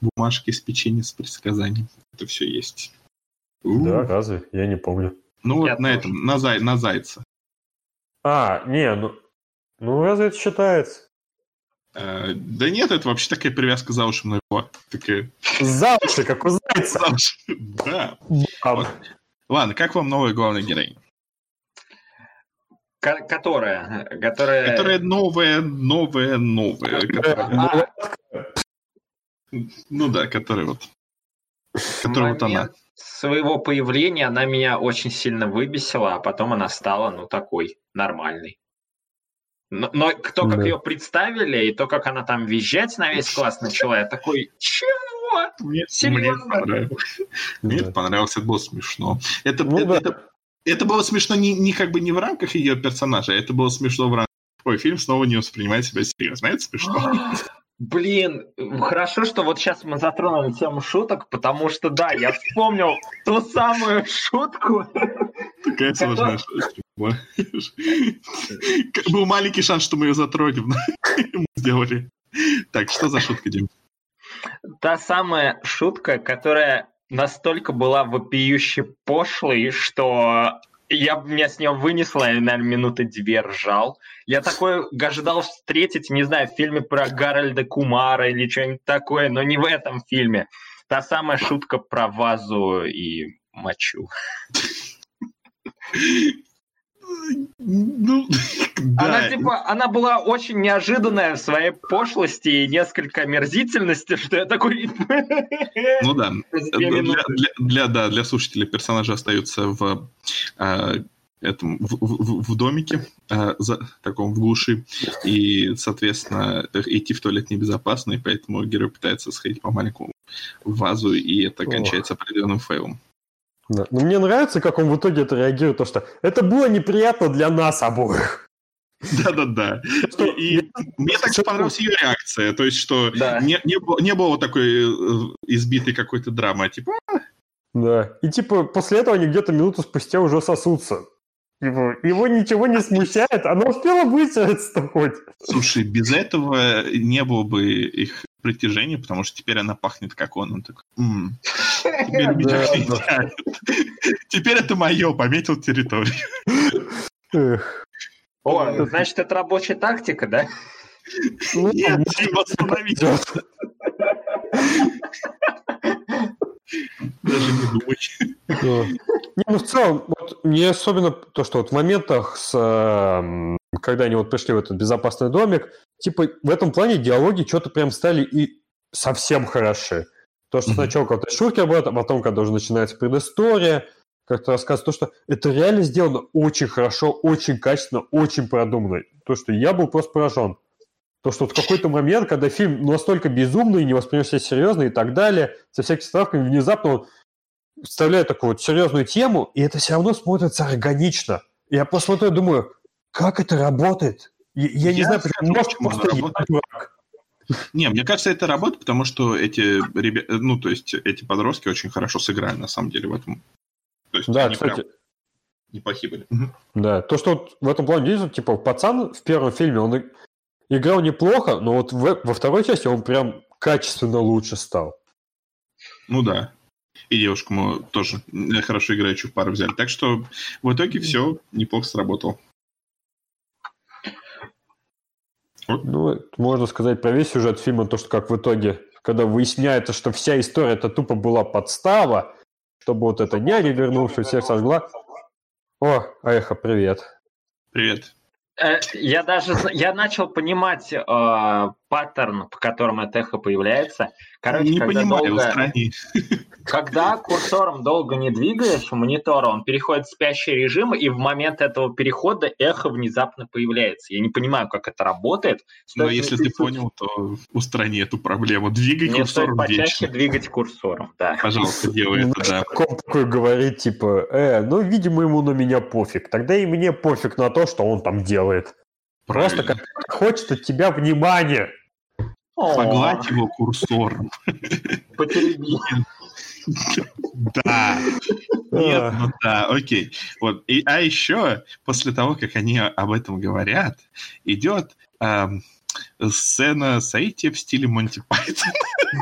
Бумажки с печеньем с предсказанием. Это все есть. Да, разве? Я не помню. Ну, вот на этом, на, зай, на зайца. А, не, ну... Ну, разве это считается? Э, да нет, это вообще такая привязка за уши была. Такая За уши, как у зайца. за уши. Да. Бам. Ладно, как вам новая главная героиня? Ко- Которая? Которая... Которая новая, новая, новая. которая- Ну, да, которая вот. Которая вот она. своего появления она меня очень сильно выбесила, а потом она стала, ну, такой, нормальной. Но, но то, как Да. ее представили, и то, как она там визжать на весь класс начала, я такой, чего? Мне, Серьезно? мне понравилось. Мне это Да. понравилось, это было смешно. Это, Ну это, да. это, это было смешно не, не как бы не в рамках ее персонажа, это было смешно в рамках. Ой, фильм снова не воспринимает себя серьезно. Это смешно. Блин, хорошо, что вот сейчас мы затронули тему шуток, потому что, да, я вспомнил ту самую шутку. Такая сложная. Как Был маленький шанс, что мы ее затронем. Мы сделали. Так, что за шутка, Дим? Та самая шутка, которая настолько была вопиюще пошлой, что я меня с нее вынесла, и, наверное, минуты две ржал. Я такой ожидал встретить, не знаю, в фильме про Гарольда Кумара или что-нибудь такое, но не в этом фильме. Та самая шутка про вазу и мочу. Ну, Она, да. типа, она была очень неожиданная в своей пошлости и несколько омерзительности, что я такой... Ну да. Для, для, для- да, для слушателей персонажи остаются в а, этом в, в- в домике а, за таком в глуши и соответственно идти в туалет небезопасно и поэтому герой пытается сходить по маленькому вазу и это Ох. кончается определенным фейлом. Да. Но мне нравится, как он в итоге это реагирует, то что это было неприятно для нас обоих. Да-да-да. И, и мне так понравилась ее реакция. То есть, что Да. не, не, было, не было такой э, избитой какой-то драмы, а типа, Да. И типа после этого они где-то минуту спустя уже сосутся. Его, его ничего не смущает, она успела вытянуться хоть. слушай, без этого не было бы их притяжения, потому что теперь она пахнет как он. Он такой, «М, теперь это мое, пометил территорию. О, значит, это рабочая тактика, да? Ну, Нет, его остановить. Даже не думай. Не, ну в целом, вот мне особенно то, что вот в моментах, с, эм, когда они вот пришли в этот безопасный домик, типа в этом плане диалоги что-то прям стали и совсем хороши. То, что Мгм. сначала шутки об этом, а потом, когда уже начинается предыстория, как-то рассказ, то, что это реально сделано очень хорошо, очень качественно, очень продуманно. То, что я был просто поражен. То, что вот в какой-то момент, когда фильм настолько безумный, не воспринимаешь себя серьезно и так далее, со всякими ставками, внезапно он вставляет такую вот серьезную тему, и это все равно смотрится органично. Я просто смотрю и думаю, как это работает? Я, я не знаю, почему. Может, просто я работает. дурак. Не, мне кажется, это работает, потому что эти ребята, ну, то есть эти подростки очень хорошо сыграли, на самом деле, в этом. То есть Да, они кстати, прям неплохие были. Да. То, что вот в этом плане, видите, типа, пацан в первом фильме, он играл неплохо, но вот в- во второй части он прям качественно лучше стал. Ну да. И девушку мы тоже хорошо играющую пару взяли. Так что в итоге все неплохо сработало. Ну, можно сказать про весь сюжет фильма, то, что как в итоге, когда выясняется, что вся история это тупо была подстава, чтобы вот эта няня вернувшая всех сожгла. О, Эхо, привет. Привет. Э, Я даже я начал понимать э, паттерн, по которому это эхо появляется. Короче, не когда понимаю, долго-. Когда курсором долго не двигаешь у монитора, он переходит в спящий режим, и в момент этого перехода эхо внезапно появляется. Я не понимаю, как это работает. Но Стоит если не- ты понял, то устрани эту проблему. Двигай Мне стоит курсором почаще вечно. двигать курсором, да. Пожалуйста, делай это, да. Коп такой говорит, типа, э, ну, видимо, ему на меня пофиг. Тогда и мне пофиг на то, что он там делает. Просто как хочет от тебя внимания. Погладь его курсором. потереби. Да. Нет, ну да, окей. Вот. И, а еще, после того, как они об этом говорят, идет ам, сцена сойти в стиле Монти Пайтон.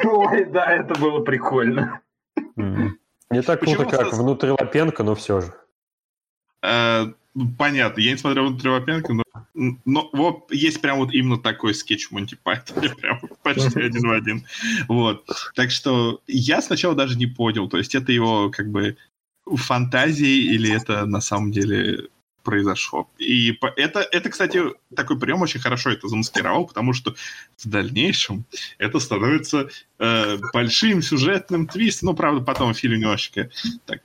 Ой, да, это было прикольно. Не так круто, как внутри Лапенко, но все же. А, Понятно, я не смотрел «Внутри Лапенко», но, но вот есть прям вот именно такой скетч Монти Пайтоне, прям почти один в один. Вот. Так что я сначала даже не понял, то есть это его как бы фантазии или это на самом деле произошло. И это, это, кстати, такой прием очень хорошо это замаскировал, потому что в дальнейшем это становится э, большим сюжетным твистом. Ну, правда, потом фильм немножечко так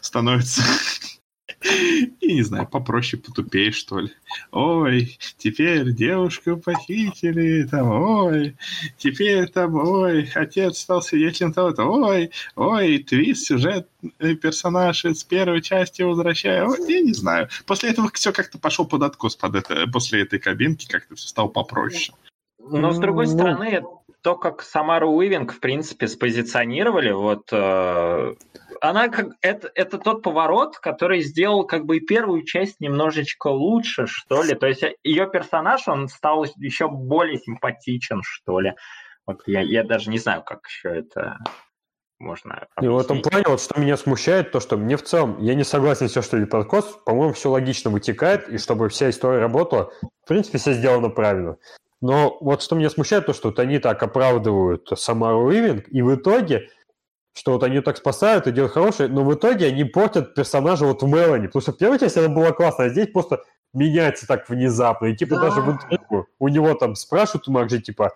становится и не знаю, попроще, потупее, что ли. Ой, теперь девушку похитили, там, ой, теперь там, ой, отец стал свидетелем того-то, ой, ой, твист, сюжет, э, персонаж из первой части возвращаю, Ой, я не знаю. После этого все как-то пошел под откос под это, после этой кабинки, как-то все стало попроще. Но, с другой Ну, стороны, то, как Самару Уивинг, в принципе, спозиционировали, вот э, она как это, это тот поворот, который сделал как бы и первую часть немножечко лучше, что ли. То есть ее персонаж, он стал еще более симпатичен, что ли. Вот я, я даже не знаю, как еще это можно И в этом объяснить. плане, вот что меня смущает, то, что мне в целом, я не согласен с тем, что это подкос, по-моему, все логично вытекает, и чтобы вся история работала, в принципе, все сделано правильно. Но вот что меня смущает, то, что вот они так оправдывают Самару Уивинг, и в итоге, что вот они так спасают и делают хорошее, но в итоге они портят персонажа вот в Мелани, потому что в первой части она была классная, а здесь просто меняется так внезапно, и типа Да. даже в интервью у него там спрашивают у Макджи, типа,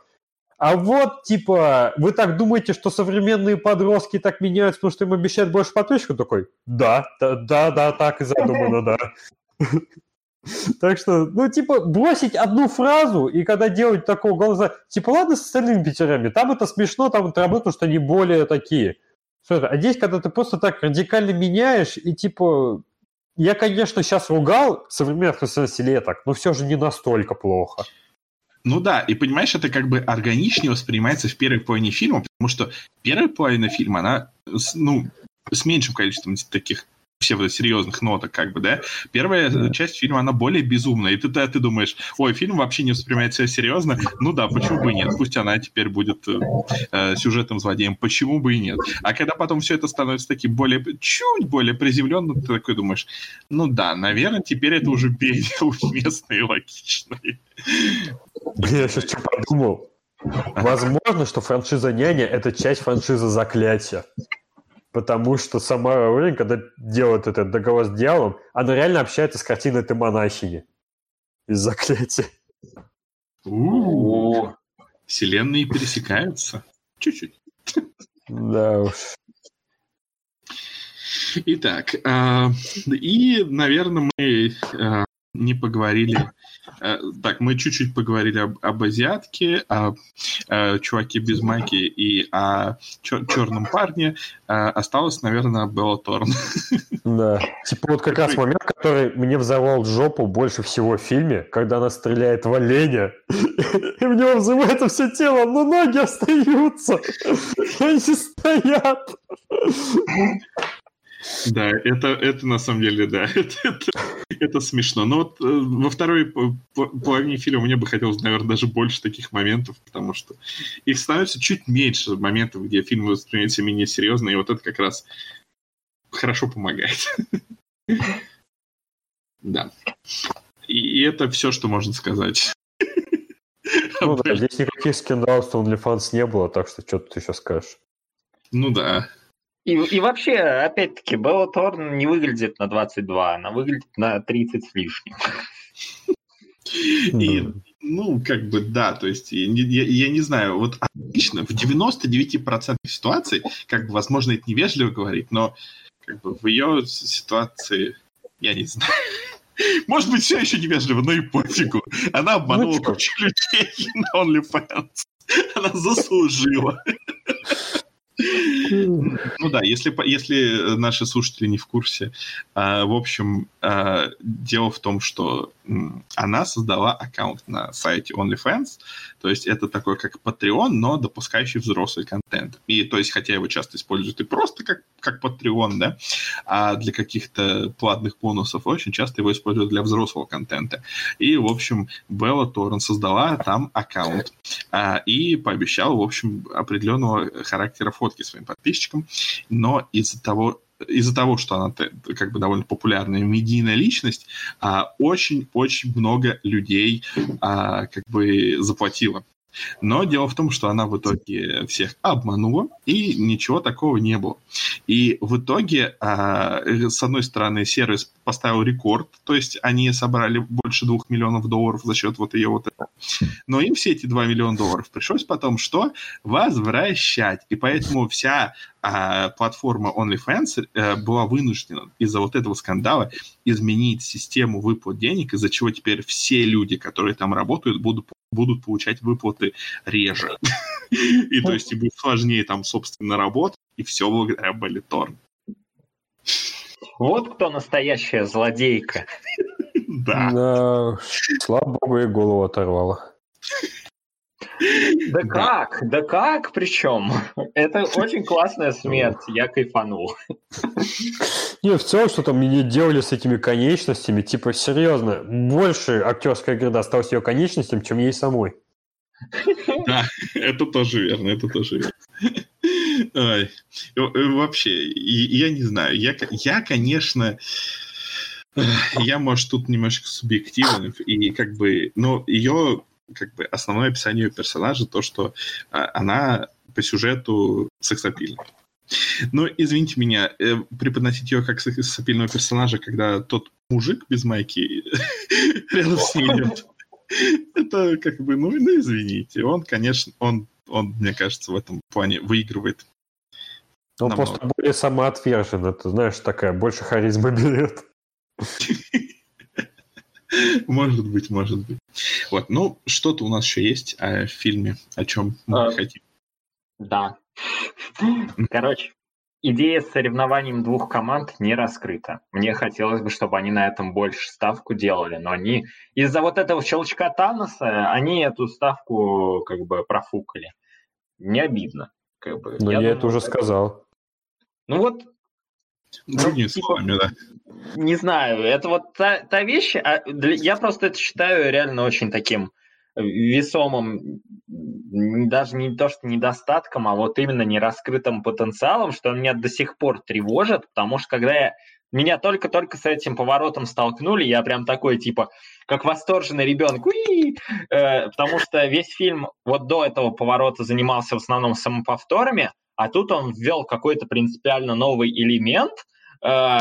а вот, типа, вы так думаете, что современные подростки так меняются, потому что им обещают больше подписчиков? Такой, да, да, да, да, так и задумано, да. Так что, ну, типа, бросить одну фразу, и когда делать такого голоса, типа, ладно, с остальными пятерами, там это смешно, там это потому что они более такие. Это? А здесь, когда ты просто так радикально меняешь, и типа, я, конечно, сейчас ругал современных леток, но все же не настолько плохо. Ну да, и понимаешь, это как бы органичнее воспринимается в первой половине фильма, потому что первая половина фильма, она, ну, с меньшим количеством таких псевдосерьезных ноток, как бы, да. Первая да. часть фильма, она более безумная, и ты, ты, ты думаешь, ой, фильм вообще не воспринимает себя серьезно, ну да, почему бы и нет, пусть она теперь будет э, э, сюжетным злодеем, почему бы и нет. А когда потом все это становится таким более, чуть более приземленным, ты такой думаешь, ну да, наверное, теперь это уже более уместно и логично. Я сейчас что подумал. Возможно, что франшиза «Няня» — это часть франшизы «Заклятия». Потому что сама Роулинг, когда делает этот договор с дьяволом, она реально общается с картиной этой монахини из заклятия. У-у-у. Вселенные пересекаются. Чуть-чуть. Да уж. Итак, э, и, наверное, мы э, не поговорили так, мы чуть-чуть поговорили об, об азиатке, о, о чуваке без майки и о чер- черном парне. Э, осталось, наверное, Белла Торн. Да. Типа вот как раз момент, который мне взорвал жопу больше всего в фильме, когда она стреляет в оленя, и в него взрывается все тело, но ноги остаются. Они стоят. Да, это, это на самом деле, да, это, это, это смешно. Но вот э, во второй половине фильма мне бы хотелось, наверное, даже больше таких моментов, потому что их становится чуть меньше моментов, где фильм воспринимается менее серьезно, и вот это как раз хорошо помогает. Да. И это все, что можно сказать. Ну да, здесь никаких скандалов с OnlyFans не было, так что что ты еще скажешь? Ну да. И, и вообще, опять-таки, Белла Торн не выглядит на 22, она выглядит на 30 с лишним. И, ну, как бы, да, то есть, я, я, я не знаю, вот отлично, в 99% ситуаций, как бы, возможно, это невежливо говорить, но, как бы, в ее ситуации, я не знаю, может быть, все еще невежливо, но и пофигу. Она обманула ну, кучу людей на OnlyFans. Она заслужила. Ну да, если, если наши слушатели не в курсе, э, в общем, э, дело в том, что она создала аккаунт на сайте OnlyFans, то есть это такой как Patreon, но допускающий взрослый контент. И то есть, хотя его часто используют и просто как, как Patreon, да, а для каких-то платных бонусов очень часто его используют для взрослого контента. И, в общем, Белла Торрен создала там аккаунт а, и пообещала, в общем, определенного характера фотки своим подписчикам, но из-за того, из-за того, что она как бы довольно популярная медийная личность, очень-очень много людей а, как бы заплатило но дело в том, что она в итоге всех обманула, и ничего такого не было. И в итоге, а, с одной стороны, сервис поставил рекорд, то есть они собрали больше двух миллионов долларов за счет вот ее вот этого. Но им все эти 2 миллиона долларов пришлось потом что? Возвращать. И поэтому вся а, платформа OnlyFans а, была вынуждена из-за вот этого скандала изменить систему выплат денег, из-за чего теперь все люди, которые там работают, будут будут получать выплаты реже. И то есть и будет сложнее там, собственно, работать, и все благодаря Балиторн. Вот кто настоящая злодейка. Да. Слава богу, и голову оторвала. Да как? Да как причем? Это очень классная смерть, я кайфанул. Не, в целом, что там не делали с этими конечностями, типа, серьезно, больше актерской игры досталось ее конечностям, чем ей самой. Да, это тоже верно, это тоже верно. Ой. Вообще, я не знаю, я, я, конечно, я, может, тут немножко субъективен, и как бы, но ее как бы основное описание ее персонажа то, что а, она по сюжету сексапильна. Но, извините меня, э, преподносить ее как сексапильного персонажа, когда тот мужик без майки рядом с ней идет, это как бы, ну, ну, извините. Он, конечно, он, он, мне кажется, в этом плане выигрывает. Он намного. просто более самоотвержен. Это, знаешь, такая, больше харизмы берет. Может быть, может быть. Вот, ну, что-то у нас еще есть о фильме, о чем мы а, хотим. Да. Короче, идея с соревнованием двух команд не раскрыта. Мне хотелось бы, чтобы они на этом больше ставку делали, но они из-за вот этого щелчка Таноса они эту ставку как бы профукали. Не обидно. Как бы. Но я, я думаю, это уже сказал. Ну вот. Другими ну, типа, словами, да. Не знаю, это вот та, та вещь, а для, я просто это считаю реально очень таким весомым, даже не то, что недостатком, а вот именно нераскрытым потенциалом, что он меня до сих пор тревожит, потому что когда я меня только-только с этим поворотом столкнули, я прям такой, типа, как восторженный ребенок, э, потому что весь фильм вот до этого поворота занимался в основном самоповторами, а тут он ввел какой-то принципиально новый элемент, э,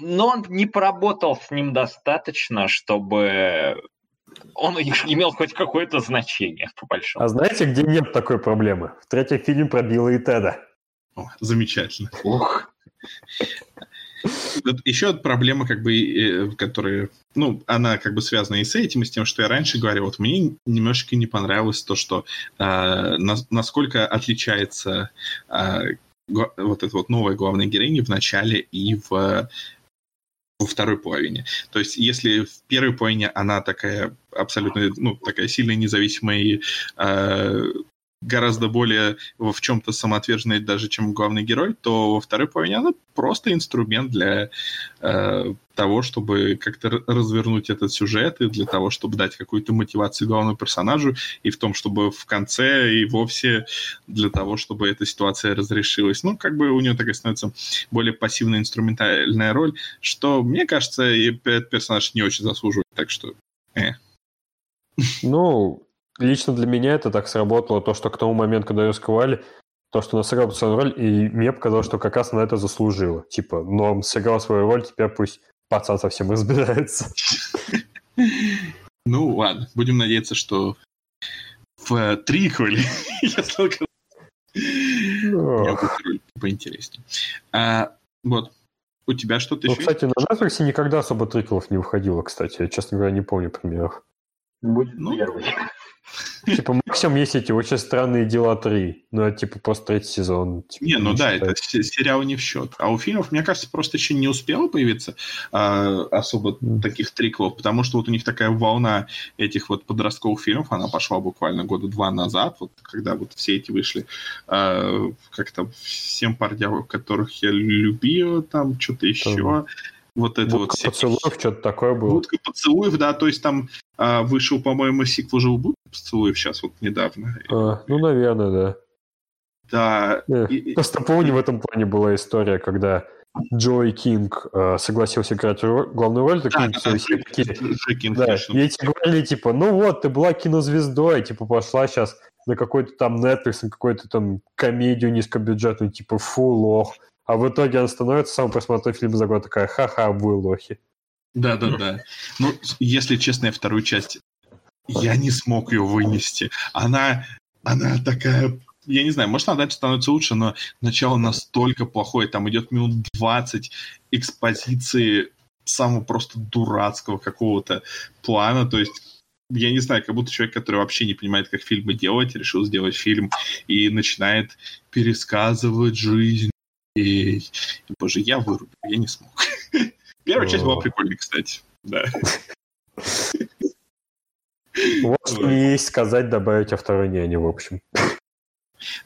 но он не поработал с ним достаточно, чтобы он имел хоть какое-то значение, по большому. А знаете, где нет такой проблемы? В третьем фильме про Билла и Теда. О, замечательно. Ух. Еще одна проблема, как бы, которая, ну, она как бы связана и с этим, и с тем, что я раньше говорил. Вот мне немножечко не понравилось то, что э, насколько отличается э, вот эта вот новая главная героиня в начале и в во второй половине. То есть, если в первой половине она такая абсолютно, ну, такая сильная, независимая э, гораздо более в чем-то самоотверженная даже, чем главный герой, то во второй половине она просто инструмент для э, того, чтобы как-то развернуть этот сюжет и для того, чтобы дать какую-то мотивацию главному персонажу, и в том, чтобы в конце и вовсе для того, чтобы эта ситуация разрешилась. Ну, как бы у нее такая становится более пассивная инструментальная роль, что, мне кажется, этот персонаж не очень заслуживает, так что... Э. Ну, лично для меня это так сработало, то, что к тому моменту, когда ее сковали, то, что она сыграла свою роль, и мне показалось, что как раз она это заслужила. Типа, но он сыграл свою роль, теперь пусть пацан совсем разбирается. Ну, ладно, будем надеяться, что в триквеле, если поинтереснее. А, вот. У тебя что-то ну, еще кстати, на Netflix никогда особо триквелов не выходило, кстати. Я, честно говоря, не помню примеров. Будет ну, первый. Типа, максимум есть эти очень странные дела 3. Ну, это типа просто третий сезон. Типа, не, ну да, это сериал не в счет. А у фильмов, мне кажется, просто еще не успело появиться а, особо mm. таких триклов, потому что вот у них такая волна этих вот подростковых фильмов, она пошла буквально года два назад, вот когда вот все эти вышли, а, как-то всем парням, которых я любил, там что-то еще. Там вот это Будка вот... поцелуев, что-то такое было. Будка поцелуев, да, то есть там а, вышел, по-моему, сиквел у Будка поцелуев сейчас вот недавно. А, ну, наверное, да. Да. Э, и, просто помню, в этом плане была история, когда Джой Кинг э, согласился играть главную роль, такие, да, все, все такие, Джой Кинг, да, и эти говорили, типа, ну вот, ты была кинозвездой, типа, пошла сейчас на какой-то там Netflix, на какую-то там комедию низкобюджетную, типа, фу, лох. А в итоге она становится самым просмотренным фильмом за год, такая, ха-ха, вы лохи. Да-да-да. Ну, если честно, я вторую часть, я не смог ее вынести. Она, она такая я не знаю, может, она дальше становится лучше, но начало настолько плохое, там идет минут 20 экспозиции самого просто дурацкого какого-то плана, то есть я не знаю, как будто человек, который вообще не понимает, как фильмы делать, решил сделать фильм и начинает пересказывать жизнь и, боже, я вырубил, я не смог. Первая часть была прикольная, кстати. Да. Вот что есть сказать, добавить о второй няне, в общем.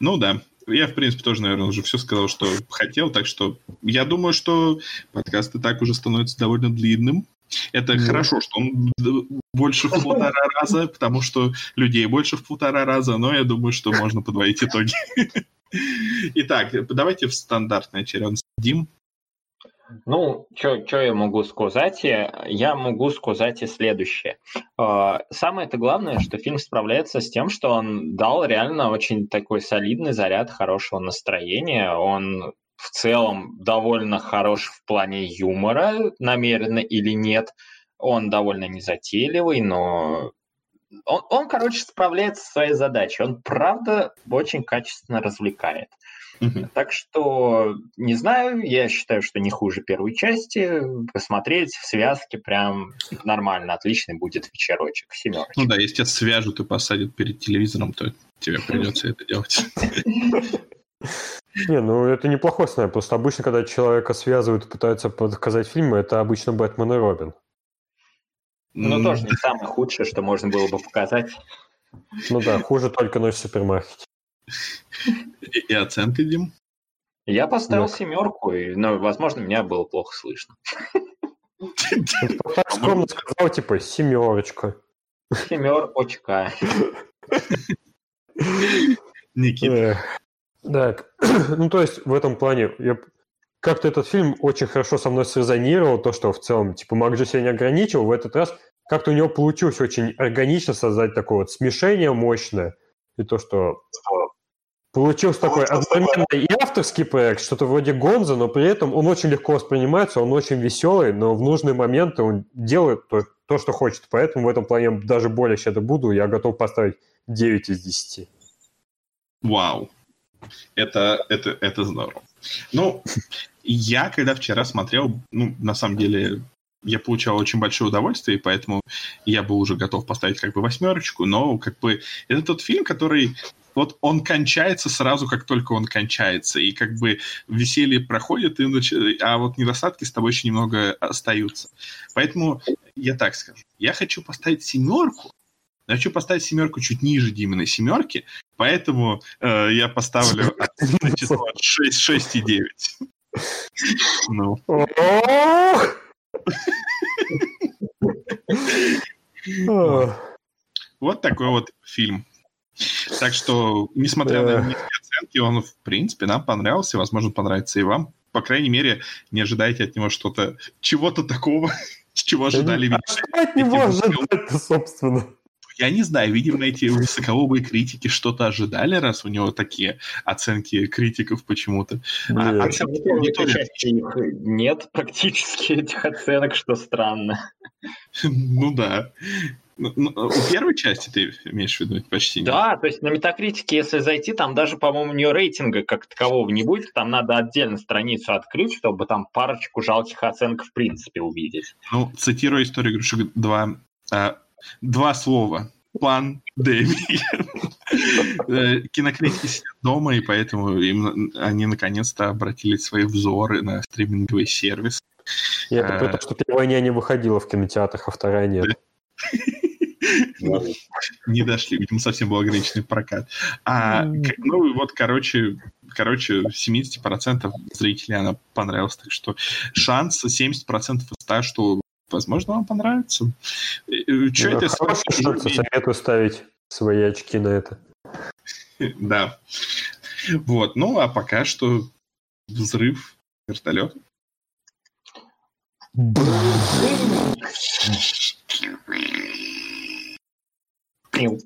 Ну да. Я, в принципе, тоже, наверное, уже все сказал, что хотел, так что я думаю, что подкаст и так уже становится довольно длинным. Это mm. хорошо, что он больше в полтора раза, потому что людей больше в полтора раза, но я думаю, что можно подводить итоги. Итак, давайте в стандартный очередь. Дим? Ну, что я могу сказать? Я могу сказать и следующее. А, самое-то главное, что фильм справляется с тем, что он дал реально очень такой солидный заряд хорошего настроения. Он в целом довольно хорош в плане юмора, намеренно или нет. Он довольно незатейливый, но он, он, короче, справляется со своей задачей. Он, правда, очень качественно развлекает. Так что, не знаю, я считаю, что не хуже первой части. Посмотреть в связке прям нормально, отличный будет вечерочек, семерочек. Ну да, если тебя свяжут и посадят перед телевизором, то тебе придется это делать. Не, ну это неплохой сценарий. Просто обычно, когда человека связывают и пытаются показать фильмы, это обычно Бэтмен и Робин. Ну, тоже не самое худшее, что можно было бы показать. Ну да, хуже только ночь в супермаркете. И, и оценка, Дим? Я поставил Да. семерку, и, ну, возможно, меня было плохо слышно. Вот Так скромно сказал, типа, семерочка. Семерочка. Никита. Так, ну то есть в этом плане я как-то этот фильм очень хорошо со мной срезонировал, то, что в целом, типа, Мак же себя не ограничил, в этот раз как-то у него получилось очень органично создать такое вот смешение мощное, и то, что получился такой одновременно и авторский проект, что-то вроде Гонза, но при этом он очень легко воспринимается, он очень веселый, но в нужные моменты он делает то, то что хочет, поэтому в этом плане я даже более щедро буду, я готов поставить 9 из 10. Вау. Это, это, это здорово. Ну, я, когда вчера смотрел, ну, на самом деле, я получал очень большое удовольствие, и поэтому я был уже готов поставить как бы восьмерочку, но как бы это тот фильм, который вот он кончается сразу, как только он кончается, и как бы веселье проходит, и нач- а вот недостатки с тобой еще немного остаются. Поэтому я так скажу. Я хочу поставить семерку, но я хочу поставить семерку чуть ниже Диминой семерки, поэтому э, я поставлю число 6, 6 и 9. Ну, вот такой вот фильм. Так что, несмотря на низкие оценки, он, в принципе, нам понравился, возможно, понравится и вам. По крайней мере, не ожидайте от него что-то, чего-то такого, чего ожидали. А что от него ожидать-то, собственно? Я не знаю, видимо, эти высоколобые критики что-то ожидали, раз у него такие оценки критиков почему-то. А, Нет. а их нет практически этих оценок, что странно. Ну да. Ну, ну, У первой части ты имеешь в виду почти нет? Да, то есть на Метакритике, если зайти, там даже, по-моему, у нее рейтинга как такового не будет. Там надо отдельно страницу открыть, чтобы там парочку жалких оценок в принципе увидеть. Ну, цитируя историю игрушек 2, а, два слова. Пандемия. Э, Кинокритики сидят дома, и поэтому им, они наконец-то обратили свои взоры на стриминговый сервис. И это при А. том, что первая не выходила в кинотеатрах, а вторая нет. Не дошли, видимо, совсем был ограниченный прокат. А, ну вот, короче, короче, 70% зрителей она понравилась, так что шанс 70% из 100, что, возможно, вам понравится. Что Ну, это? сколько шанс, советую ставить свои очки на это. Да. Вот, ну а пока что взрыв вертолета. Пиу.